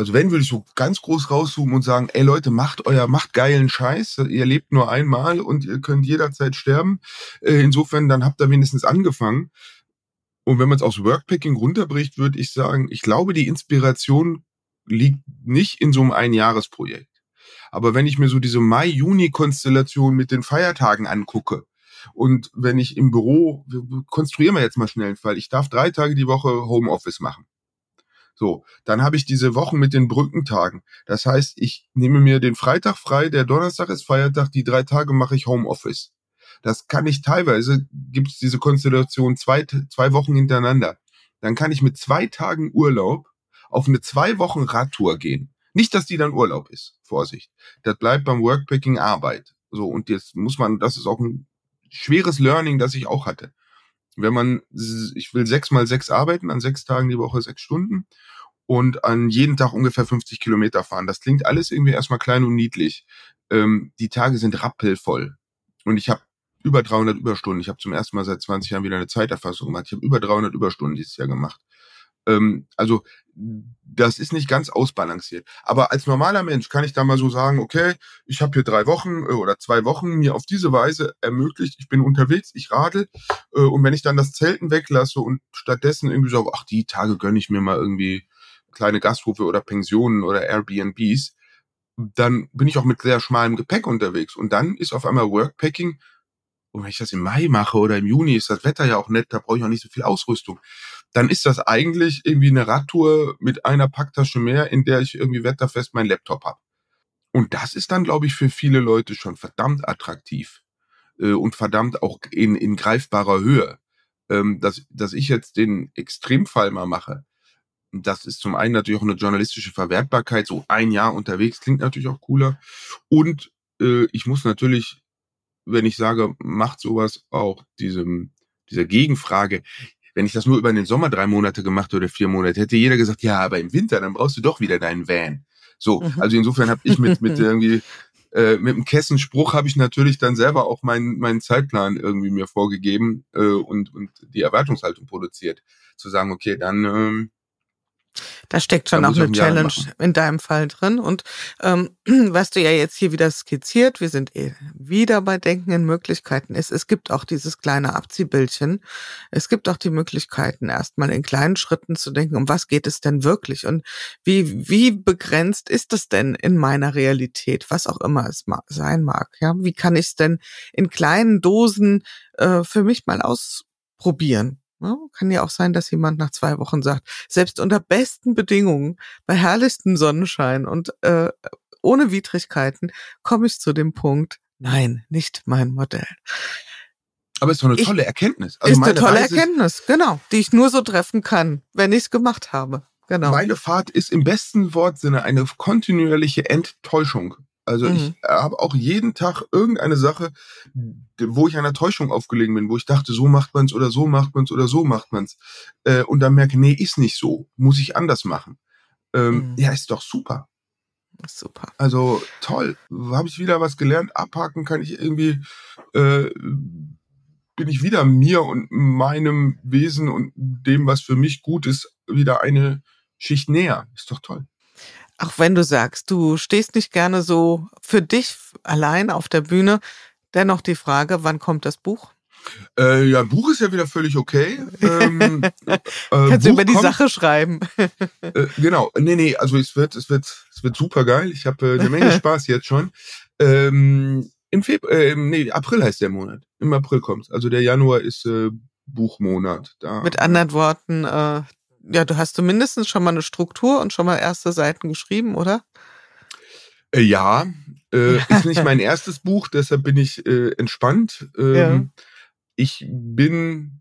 C: also wenn, würde ich so ganz groß rauszoomen und sagen, ey Leute, macht euer, macht geilen Scheiß. Ihr lebt nur einmal und ihr könnt jederzeit sterben. Äh, insofern, dann habt ihr wenigstens angefangen. Und wenn man es aus Workpacking runterbricht, würde ich sagen, ich glaube, die Inspiration liegt nicht in so einem Einjahresprojekt. Aber wenn ich mir so diese Mai-Juni-Konstellation mit den Feiertagen angucke, und wenn ich im Büro, konstruieren wir jetzt mal schnell einen Fall, ich darf drei Tage die Woche Homeoffice machen. So, dann habe ich diese Wochen mit den Brückentagen. Das heißt, ich nehme mir den Freitag frei, der Donnerstag ist Feiertag, die drei Tage mache ich Homeoffice. Das kann ich teilweise, gibt es diese Konstellation zwei, zwei Wochen hintereinander. Dann kann ich mit zwei Tagen Urlaub auf eine zwei Wochen Radtour gehen. Nicht, dass die dann Urlaub ist. Vorsicht. Das bleibt beim Workpacking Arbeit. So, und jetzt muss man, das ist auch ein schweres Learning, das ich auch hatte. Wenn man, ich will sechs mal sechs arbeiten, an sechs Tagen die Woche sechs Stunden und an jeden Tag ungefähr 50 Kilometer fahren. Das klingt alles irgendwie erstmal klein und niedlich. Ähm, die Tage sind rappelvoll. Und ich habe über 300 Überstunden. Ich habe zum ersten Mal seit 20 Jahren wieder eine Zeiterfassung gemacht. Ich habe über 300 Überstunden dieses Jahr gemacht. Ähm, also das ist nicht ganz ausbalanciert. Aber als normaler Mensch kann ich da mal so sagen, okay, ich habe hier drei Wochen äh, oder zwei Wochen mir auf diese Weise ermöglicht, ich bin unterwegs, ich radel äh, und wenn ich dann das Zelten weglasse und stattdessen irgendwie so, ach, die Tage gönne ich mir mal irgendwie kleine Gasthofe oder Pensionen oder Airbnbs, dann bin ich auch mit sehr schmalem Gepäck unterwegs. Und dann ist auf einmal Workpacking und wenn ich das im Mai mache oder im Juni, ist das Wetter ja auch nett, da brauche ich auch nicht so viel Ausrüstung. Dann ist das eigentlich irgendwie eine Radtour mit einer Packtasche mehr, in der ich irgendwie wetterfest meinen Laptop habe. Und das ist dann, glaube ich, für viele Leute schon verdammt attraktiv äh, und verdammt auch in, in greifbarer Höhe. Ähm, dass, dass ich jetzt den Extremfall mal mache, das ist zum einen natürlich auch eine journalistische Verwertbarkeit, so ein Jahr unterwegs klingt natürlich auch cooler. Und äh, ich muss natürlich wenn ich sage, macht sowas auch diesem, dieser Gegenfrage, wenn ich das nur über den Sommer drei Monate gemacht oder vier Monate, hätte jeder gesagt, ja, aber im Winter, dann brauchst du doch wieder deinen Van. So, mhm. also insofern habe ich mit, mit irgendwie, äh, mit dem Kessenspruch habe ich natürlich dann selber auch meinen, meinen Zeitplan irgendwie mir vorgegeben äh, und, und die Erwartungshaltung produziert. Zu sagen, okay, dann ähm,
B: da steckt schon auch eine Challenge in deinem Fall drin. Und ähm, was du ja jetzt hier wieder skizziert, wir sind eh wieder bei Denken in Möglichkeiten, ist, es gibt auch dieses kleine Abziehbildchen. Es gibt auch die Möglichkeiten, erstmal in kleinen Schritten zu denken, um was geht es denn wirklich und wie, wie begrenzt ist es denn in meiner Realität, was auch immer es ma sein mag. Ja, wie kann ich es denn in kleinen Dosen äh, für mich mal ausprobieren? Ja, kann ja auch sein, dass jemand nach zwei Wochen sagt, selbst unter besten Bedingungen, bei herrlichstem Sonnenschein und äh, ohne Widrigkeiten, komme ich zu dem Punkt, nein, nicht mein Modell.
C: Aber ist doch eine tolle ich, Erkenntnis.
B: Also ist eine tolle Reise Erkenntnis, genau, die ich nur so treffen kann, wenn ich es gemacht habe. Genau.
C: Meine Fahrt ist im besten Wortsinne eine kontinuierliche Enttäuschung. Also mhm. ich habe auch jeden Tag irgendeine Sache, wo ich einer Täuschung aufgelegen bin, wo ich dachte, so macht man's oder so macht man's oder so macht man's. Äh, und dann merke, nee, ist nicht so, muss ich anders machen. Ähm, mhm. Ja, ist doch super.
B: Super.
C: Also toll. Habe ich wieder was gelernt? Abhaken kann ich irgendwie, äh, bin ich wieder mir und meinem Wesen und dem, was für mich gut ist, wieder eine Schicht näher. Ist doch toll.
B: Auch wenn du sagst, du stehst nicht gerne so für dich allein auf der Bühne, dennoch die Frage, wann kommt das Buch?
C: Äh, ja, Buch ist ja wieder völlig okay. Ähm,
B: äh, Kannst du über die kommt, Sache schreiben?
C: äh, genau, nee, nee, also es wird, es wird, es wird super geil. Ich habe äh, eine Menge Spaß jetzt schon. Ähm, Im Februar, äh, nee, April heißt der Monat. Im April kommt's. Also der Januar ist äh, Buchmonat. Da,
B: Mit anderen Worten, äh, ja, du hast zumindest schon mal eine Struktur und schon mal erste Seiten geschrieben, oder?
C: Äh, ja, äh, ist nicht mein erstes Buch, deshalb bin ich äh, entspannt. Ähm, ja. Ich bin,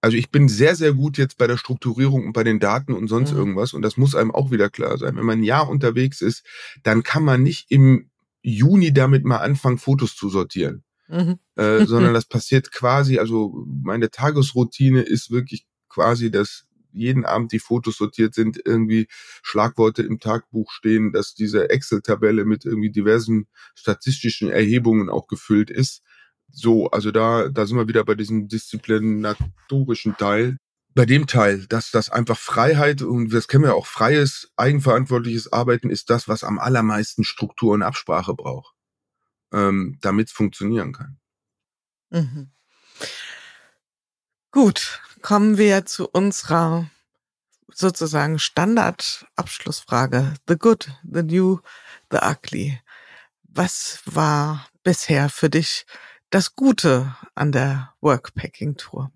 C: also ich bin sehr, sehr gut jetzt bei der Strukturierung und bei den Daten und sonst mhm. irgendwas. Und das muss einem auch wieder klar sein. Wenn man ein Jahr unterwegs ist, dann kann man nicht im Juni damit mal anfangen, Fotos zu sortieren. Mhm. Äh, sondern das passiert quasi, also meine Tagesroutine ist wirklich quasi das jeden Abend die Fotos sortiert sind, irgendwie Schlagworte im Tagbuch stehen, dass diese Excel-Tabelle mit irgendwie diversen statistischen Erhebungen auch gefüllt ist. So, also da, da sind wir wieder bei diesem disziplinatorischen Teil. Bei dem Teil, dass das einfach Freiheit und das kennen wir auch, freies, eigenverantwortliches Arbeiten ist das, was am allermeisten Struktur und Absprache braucht, ähm, damit es funktionieren kann.
B: Mhm. Gut, kommen wir zu unserer sozusagen Standardabschlussfrage. The good, the new, the ugly. Was war bisher für dich das Gute an der Workpacking-Tour?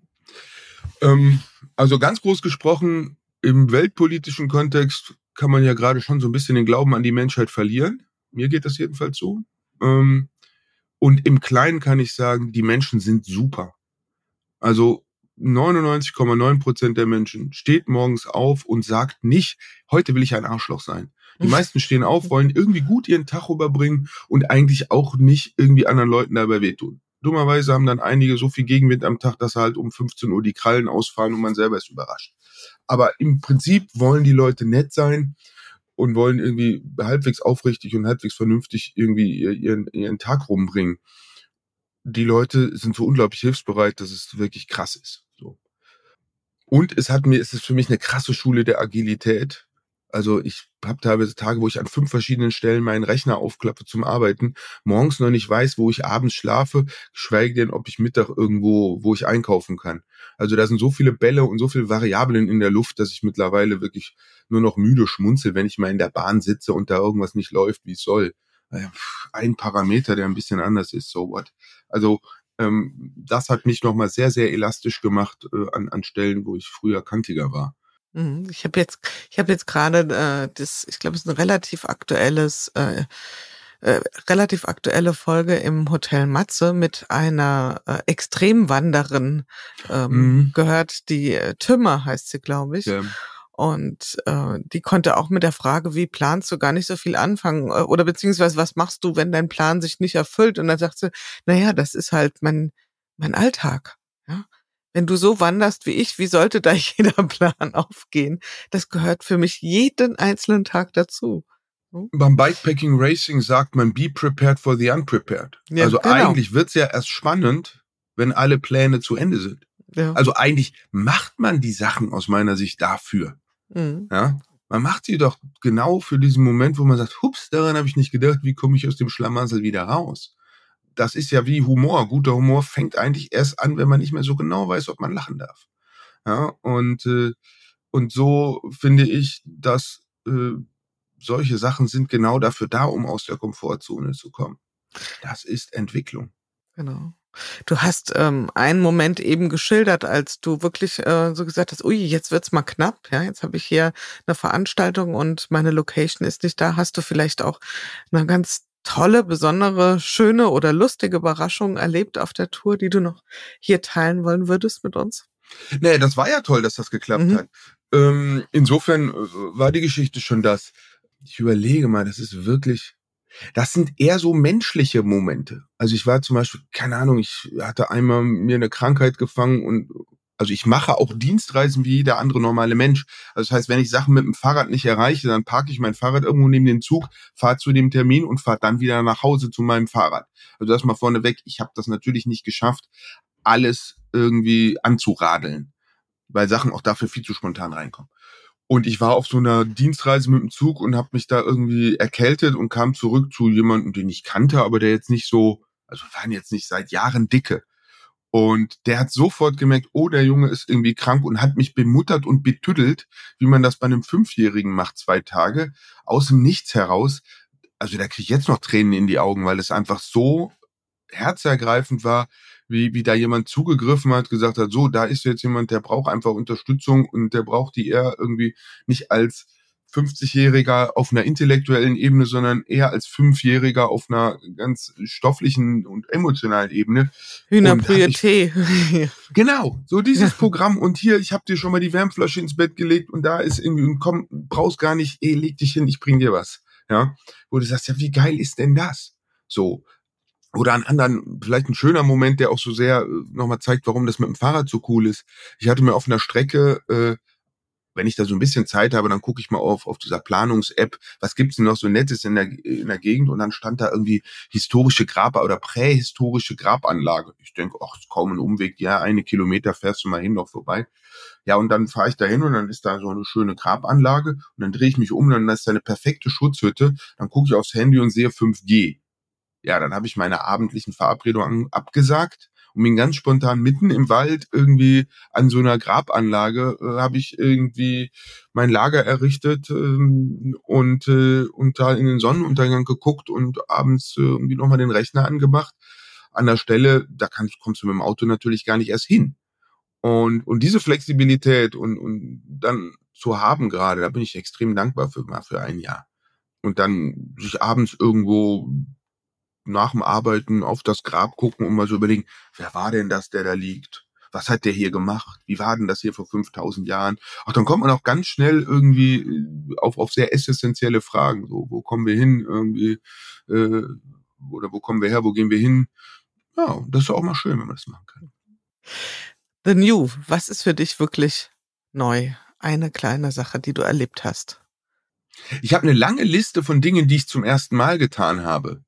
C: Ähm, also ganz groß gesprochen, im weltpolitischen Kontext kann man ja gerade schon so ein bisschen den Glauben an die Menschheit verlieren. Mir geht das jedenfalls so. Ähm, und im Kleinen kann ich sagen, die Menschen sind super. Also 99,9 Prozent der Menschen steht morgens auf und sagt nicht, heute will ich ein Arschloch sein. Die meisten stehen auf, wollen irgendwie gut ihren Tag überbringen und eigentlich auch nicht irgendwie anderen Leuten dabei wehtun. Dummerweise haben dann einige so viel Gegenwind am Tag, dass halt um 15 Uhr die Krallen ausfahren und man selber ist überrascht. Aber im Prinzip wollen die Leute nett sein und wollen irgendwie halbwegs aufrichtig und halbwegs vernünftig irgendwie ihren, ihren Tag rumbringen. die Leute sind so unglaublich hilfsbereit, dass es wirklich krass ist. Und es hat mir, es ist für mich eine krasse Schule der Agilität. Also ich habe teilweise Tage, wo ich an fünf verschiedenen Stellen meinen Rechner aufklappe zum Arbeiten, morgens noch nicht weiß, wo ich abends schlafe, geschweige denn, ob ich Mittag irgendwo, wo ich einkaufen kann. Also da sind so viele Bälle und so viele Variablen in der Luft, dass ich mittlerweile wirklich nur noch müde schmunzel, wenn ich mal in der Bahn sitze und da irgendwas nicht läuft, wie es soll. Ein Parameter, der ein bisschen anders ist, so what. Also ähm, das hat mich nochmal sehr, sehr elastisch gemacht äh, an, an Stellen, wo ich früher kantiger war.
B: Mhm. Ich habe jetzt, ich habe jetzt gerade äh, das, ich glaube, es ist ein relativ aktuelles, äh, äh, relativ aktuelle Folge im Hotel Matze mit einer äh, Extremwanderin ähm, mhm. gehört, die äh, Tümmer heißt sie, glaube ich. Ja. Und äh, die konnte auch mit der Frage, wie planst du, gar nicht so viel anfangen. Äh, oder beziehungsweise, was machst du, wenn dein Plan sich nicht erfüllt? Und dann sagt sie, naja, das ist halt mein, mein Alltag. Ja? Wenn du so wanderst wie ich, wie sollte da jeder Plan aufgehen? Das gehört für mich jeden einzelnen Tag dazu.
C: Hm? Beim Bikepacking Racing sagt man, be prepared for the unprepared. Ja, also genau. eigentlich wird's ja erst spannend, wenn alle Pläne zu Ende sind. Ja. Also eigentlich macht man die Sachen aus meiner Sicht dafür. Mhm. Ja, man macht sie doch genau für diesen Moment, wo man sagt, hups, daran habe ich nicht gedacht, wie komme ich aus dem Schlamassel wieder raus? das ist ja wie Humor. Guter Humor fängt eigentlich erst an, wenn man nicht mehr so genau weiß, ob man lachen darf. Ja, und, äh, und so finde ich, dass äh, solche Sachen sind genau dafür da, um aus der Komfortzone zu kommen. Das ist Entwicklung.
B: Genau. Du hast ähm, einen Moment eben geschildert, als du wirklich äh, so gesagt hast, ui, jetzt wird's mal knapp, ja, jetzt habe ich hier eine Veranstaltung und meine Location ist nicht da. Hast du vielleicht auch eine ganz tolle, besondere, schöne oder lustige Überraschung erlebt auf der Tour, die du noch hier teilen wollen würdest mit uns?
C: Nee, das war ja toll, dass das geklappt mhm. hat. Ähm, insofern äh, war die Geschichte schon das. Ich überlege mal, das ist wirklich, das sind eher so menschliche Momente. Also ich war zum Beispiel, keine Ahnung, ich hatte einmal mir eine Krankheit gefangen und also ich mache auch Dienstreisen wie jeder andere normale Mensch. Also das heißt, wenn ich Sachen mit dem Fahrrad nicht erreiche, dann parke ich mein Fahrrad irgendwo neben den Zug, fahre zu dem Termin und fahre dann wieder nach Hause zu meinem Fahrrad. Also das mal vorneweg, ich habe das natürlich nicht geschafft, alles irgendwie anzuradeln, weil Sachen auch dafür viel zu spontan reinkommen. Und ich war auf so einer Dienstreise mit dem Zug und habe mich da irgendwie erkältet und kam zurück zu jemandem, den ich kannte, aber der jetzt nicht so, also waren jetzt nicht seit Jahren dicke. Und der hat sofort gemerkt, oh, der Junge ist irgendwie krank und hat mich bemuttert und betüdelt, wie man das bei einem Fünfjährigen macht, zwei Tage, aus dem Nichts heraus. Also da kriege ich jetzt noch Tränen in die Augen, weil es einfach so herzergreifend war, wie, wie da jemand zugegriffen hat, gesagt hat, so, da ist jetzt jemand, der braucht einfach Unterstützung und der braucht die eher irgendwie nicht als 50-Jähriger auf einer intellektuellen Ebene, sondern eher als Fünfjähriger auf einer ganz stofflichen und emotionalen Ebene.
B: Hühnerbrühe
C: Genau, so dieses ja. Programm. Und hier, ich habe dir schon mal die Wärmflasche ins Bett gelegt und da ist irgendwie, komm, brauchst gar nicht, ey, leg dich hin, ich bring dir was. Ja, wo du sagst, ja, wie geil ist denn das? So. Oder an anderen, vielleicht ein schöner Moment, der auch so sehr äh, nochmal zeigt, warum das mit dem Fahrrad so cool ist. Ich hatte mir auf einer Strecke äh, wenn ich da so ein bisschen Zeit habe, dann gucke ich mal auf, auf dieser Planungs-App, was gibt's denn noch so Nettes in der, in der Gegend und dann stand da irgendwie historische Grab- oder prähistorische Grabanlage. Ich denke, ach, ist kaum ein Umweg, ja, eine Kilometer fährst du mal hin noch vorbei. Ja, und dann fahre ich da hin und dann ist da so eine schöne Grabanlage und dann drehe ich mich um, dann ist da eine perfekte Schutzhütte, dann gucke ich aufs Handy und sehe 5G. Ja, dann habe ich meine abendlichen Verabredungen abgesagt und bin ganz spontan mitten im Wald irgendwie an so einer Grabanlage äh, habe ich irgendwie mein Lager errichtet ähm, und äh, und da in den Sonnenuntergang geguckt und abends äh, irgendwie nochmal den Rechner angemacht. An der Stelle, da kannst, kommst du mit dem Auto natürlich gar nicht erst hin. Und, und diese Flexibilität und, und dann zu haben gerade, da bin ich extrem dankbar für, mal für ein Jahr. Und dann sich abends irgendwo nach dem Arbeiten auf das Grab gucken und mal so überlegen, wer war denn das, der da liegt? Was hat der hier gemacht? Wie war denn das hier vor 5000 Jahren? Ach, dann kommt man auch ganz schnell irgendwie äh, auf, auf sehr essentielle Fragen. So, wo kommen wir hin? Irgendwie, äh, oder wo kommen wir her? Wo gehen wir hin? Ja, das ist auch mal schön, wenn man das machen kann.
B: The New, was ist für dich wirklich neu? Eine kleine Sache, die du erlebt hast.
C: Ich habe eine lange Liste von Dingen, die ich zum ersten Mal getan habe.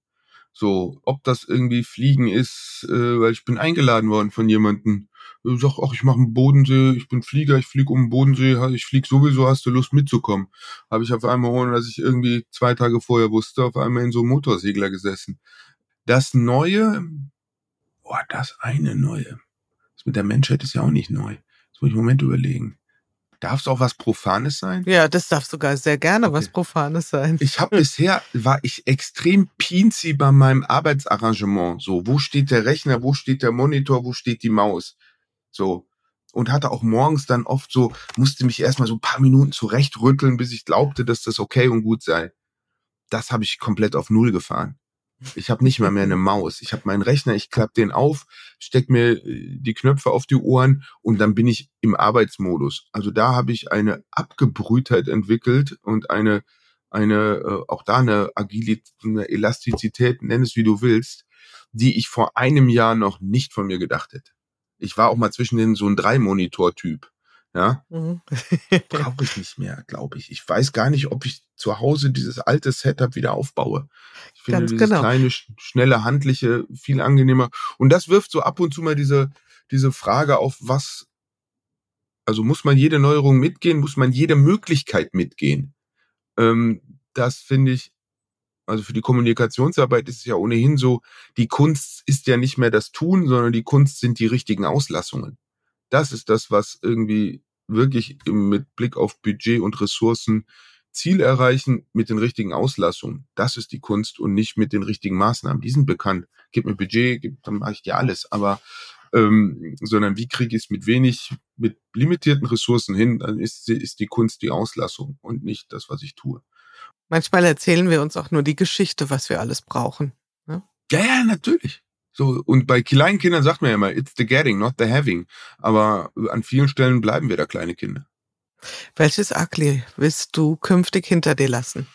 C: So, ob das irgendwie Fliegen ist, äh, weil ich bin eingeladen worden von jemandem. Ich sag, ach, ich mache einen Bodensee, ich bin Flieger, ich fliege um den Bodensee, ich flieg sowieso, hast du Lust mitzukommen? Habe ich auf einmal, ohne dass ich irgendwie zwei Tage vorher wusste, auf einmal in so einem Motorsegler gesessen. Das Neue, boah, das eine Neue. Das mit der Menschheit ist ja auch nicht neu. Das muss ich einen Moment überlegen. Darf es auch was Profanes sein?
B: Ja, das darf sogar sehr gerne okay. was Profanes sein.
C: Ich habe bisher, war ich extrem pinzy bei meinem Arbeitsarrangement. So, wo steht der Rechner, wo steht der Monitor, wo steht die Maus? So. Und hatte auch morgens dann oft so, musste mich erstmal so ein paar Minuten zurechtrütteln, bis ich glaubte, dass das okay und gut sei. Das habe ich komplett auf Null gefahren. Ich habe nicht mal mehr eine Maus. Ich habe meinen Rechner, ich klappe den auf, steck mir äh, die Knöpfe auf die Ohren und dann bin ich im Arbeitsmodus. Also da habe ich eine Abgebrühtheit entwickelt und eine eine äh, auch da eine Agilität, eine Elastizität, nenn es wie du willst, die ich vor einem Jahr noch nicht von mir gedacht hätte. Ich war auch mal zwischen den so ein Drei-Monitor-Typ. Ja, mhm. brauche ich nicht mehr, glaube ich. Ich weiß gar nicht, ob ich zu Hause dieses alte Setup wieder aufbaue. Ich finde Ganz dieses genau. kleine, schnelle, handliche viel angenehmer. Und das wirft so ab und zu mal diese, diese Frage auf, was, also muss man jede Neuerung mitgehen, muss man jede Möglichkeit mitgehen. Ähm, das finde ich, also für die Kommunikationsarbeit ist es ja ohnehin so, die Kunst ist ja nicht mehr das Tun, sondern die Kunst sind die richtigen Auslassungen. Das ist das, was irgendwie wirklich mit Blick auf Budget und Ressourcen Ziel erreichen mit den richtigen Auslassungen. Das ist die Kunst und nicht mit den richtigen Maßnahmen. Die sind bekannt. Gib mir Budget, gib, dann mache ich dir alles. Aber ähm, sondern wie kriege ich es mit wenig, mit limitierten Ressourcen hin, dann ist, ist die Kunst die Auslassung und nicht das, was ich tue.
B: Manchmal erzählen wir uns auch nur die Geschichte, was wir alles brauchen.
C: Ne? Ja, ja, natürlich. So, und bei kleinen Kindern sagt man ja immer, it's the getting, not the having. Aber an vielen Stellen bleiben wir da kleine Kinder.
B: Welches Ugly willst du künftig hinter dir lassen?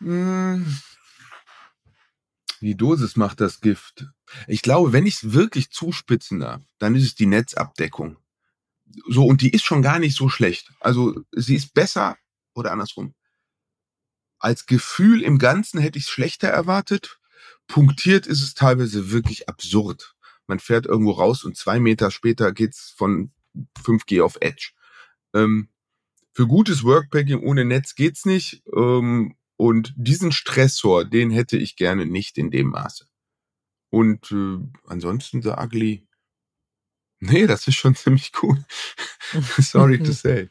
C: Hm. Die Dosis macht das Gift. Ich glaube, wenn ich es wirklich zuspitzen darf, dann ist es die Netzabdeckung. So, und die ist schon gar nicht so schlecht. Also, sie ist besser oder andersrum. Als Gefühl im Ganzen hätte ich es schlechter erwartet. Punktiert ist es teilweise wirklich absurd. Man fährt irgendwo raus und zwei Meter später geht's von 5G auf Edge. Ähm, für gutes Workpacking ohne Netz geht's nicht. Ähm, und diesen Stressor, den hätte ich gerne nicht in dem Maße. Und äh, ansonsten The Ugly, nee, das ist schon ziemlich cool. Sorry to say.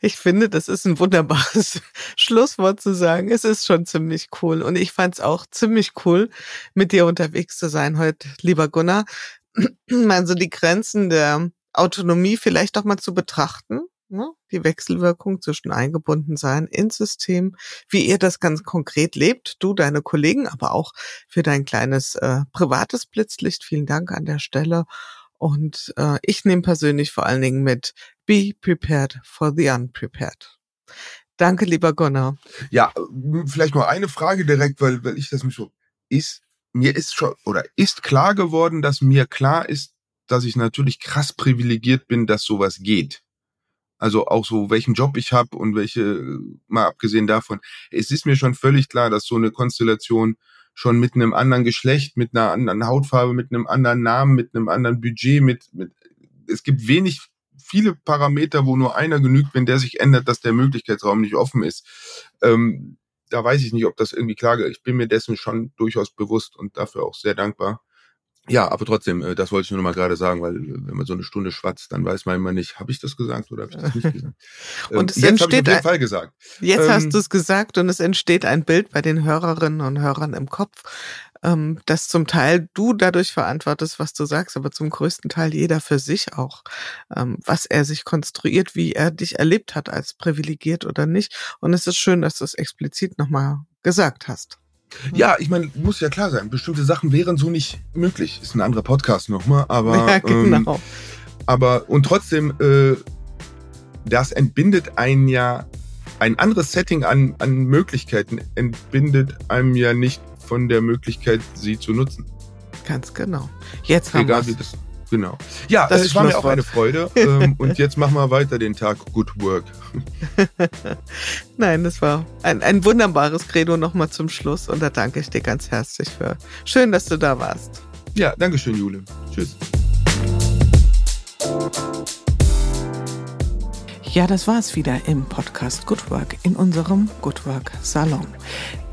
B: Ich finde, das ist ein wunderbares Schlusswort zu sagen. Es ist schon ziemlich cool. Und ich fand es auch ziemlich cool, mit dir unterwegs zu sein heute, lieber Gunnar. Also die Grenzen der Autonomie vielleicht auch mal zu betrachten. Ne? Die Wechselwirkung zwischen eingebunden sein ins System, wie ihr das ganz konkret lebt, du, deine Kollegen, aber auch für dein kleines äh, privates Blitzlicht. Vielen Dank an der Stelle. Und äh, ich nehme persönlich vor allen Dingen mit Be prepared for the unprepared. Danke, lieber Gunnar.
C: Ja, vielleicht noch eine Frage direkt, weil, weil ich das mich so ist, mir ist schon oder ist klar geworden, dass mir klar ist, dass ich natürlich krass privilegiert bin, dass sowas geht. Also auch so, welchen Job ich habe und welche, mal abgesehen davon, es ist mir schon völlig klar, dass so eine Konstellation schon mit einem anderen Geschlecht, mit einer anderen Hautfarbe, mit einem anderen Namen, mit einem anderen Budget, mit, mit es gibt wenig, viele Parameter, wo nur einer genügt, wenn der sich ändert, dass der Möglichkeitsraum nicht offen ist. Ähm, da weiß ich nicht, ob das irgendwie klar ist. Ich bin mir dessen schon durchaus bewusst und dafür auch sehr dankbar. Ja, aber trotzdem, äh, das wollte ich nur noch mal gerade sagen, weil äh, wenn man so eine Stunde schwatzt, dann weiß man immer nicht, habe ich das gesagt oder habe ich das nicht gesagt.
B: und es ähm, jetzt entsteht
C: auf jeden Fall gesagt.
B: Jetzt ähm, hast du es gesagt und es entsteht ein Bild bei den Hörerinnen und Hörern im Kopf, ähm, das zum Teil du dadurch verantwortest, was du sagst, aber zum größten Teil jeder für sich auch, ähm, was er sich konstruiert, wie er dich erlebt hat als privilegiert oder nicht. Und es ist schön, dass du es explizit nochmal gesagt hast.
C: Ja, ich meine, muss ja klar sein, bestimmte Sachen wären so nicht möglich. Ist ein anderer Podcast nochmal, aber. Ja, genau. Ähm, aber und trotzdem, äh, das entbindet einen ja, ein anderes Setting an, an Möglichkeiten entbindet einem ja nicht von der Möglichkeit, sie zu nutzen.
B: Ganz genau. Jetzt haben
C: wie das, Genau. Ja, das, das war mir auch eine Freude. ähm, und jetzt machen wir weiter den Tag Good Work.
B: Nein, das war ein, ein wunderbares Credo nochmal zum Schluss. Und da danke ich dir ganz herzlich für. Schön, dass du da warst.
C: Ja, danke schön, Jule. Tschüss.
B: Ja, das war es wieder im Podcast Good Work in unserem Good Work Salon.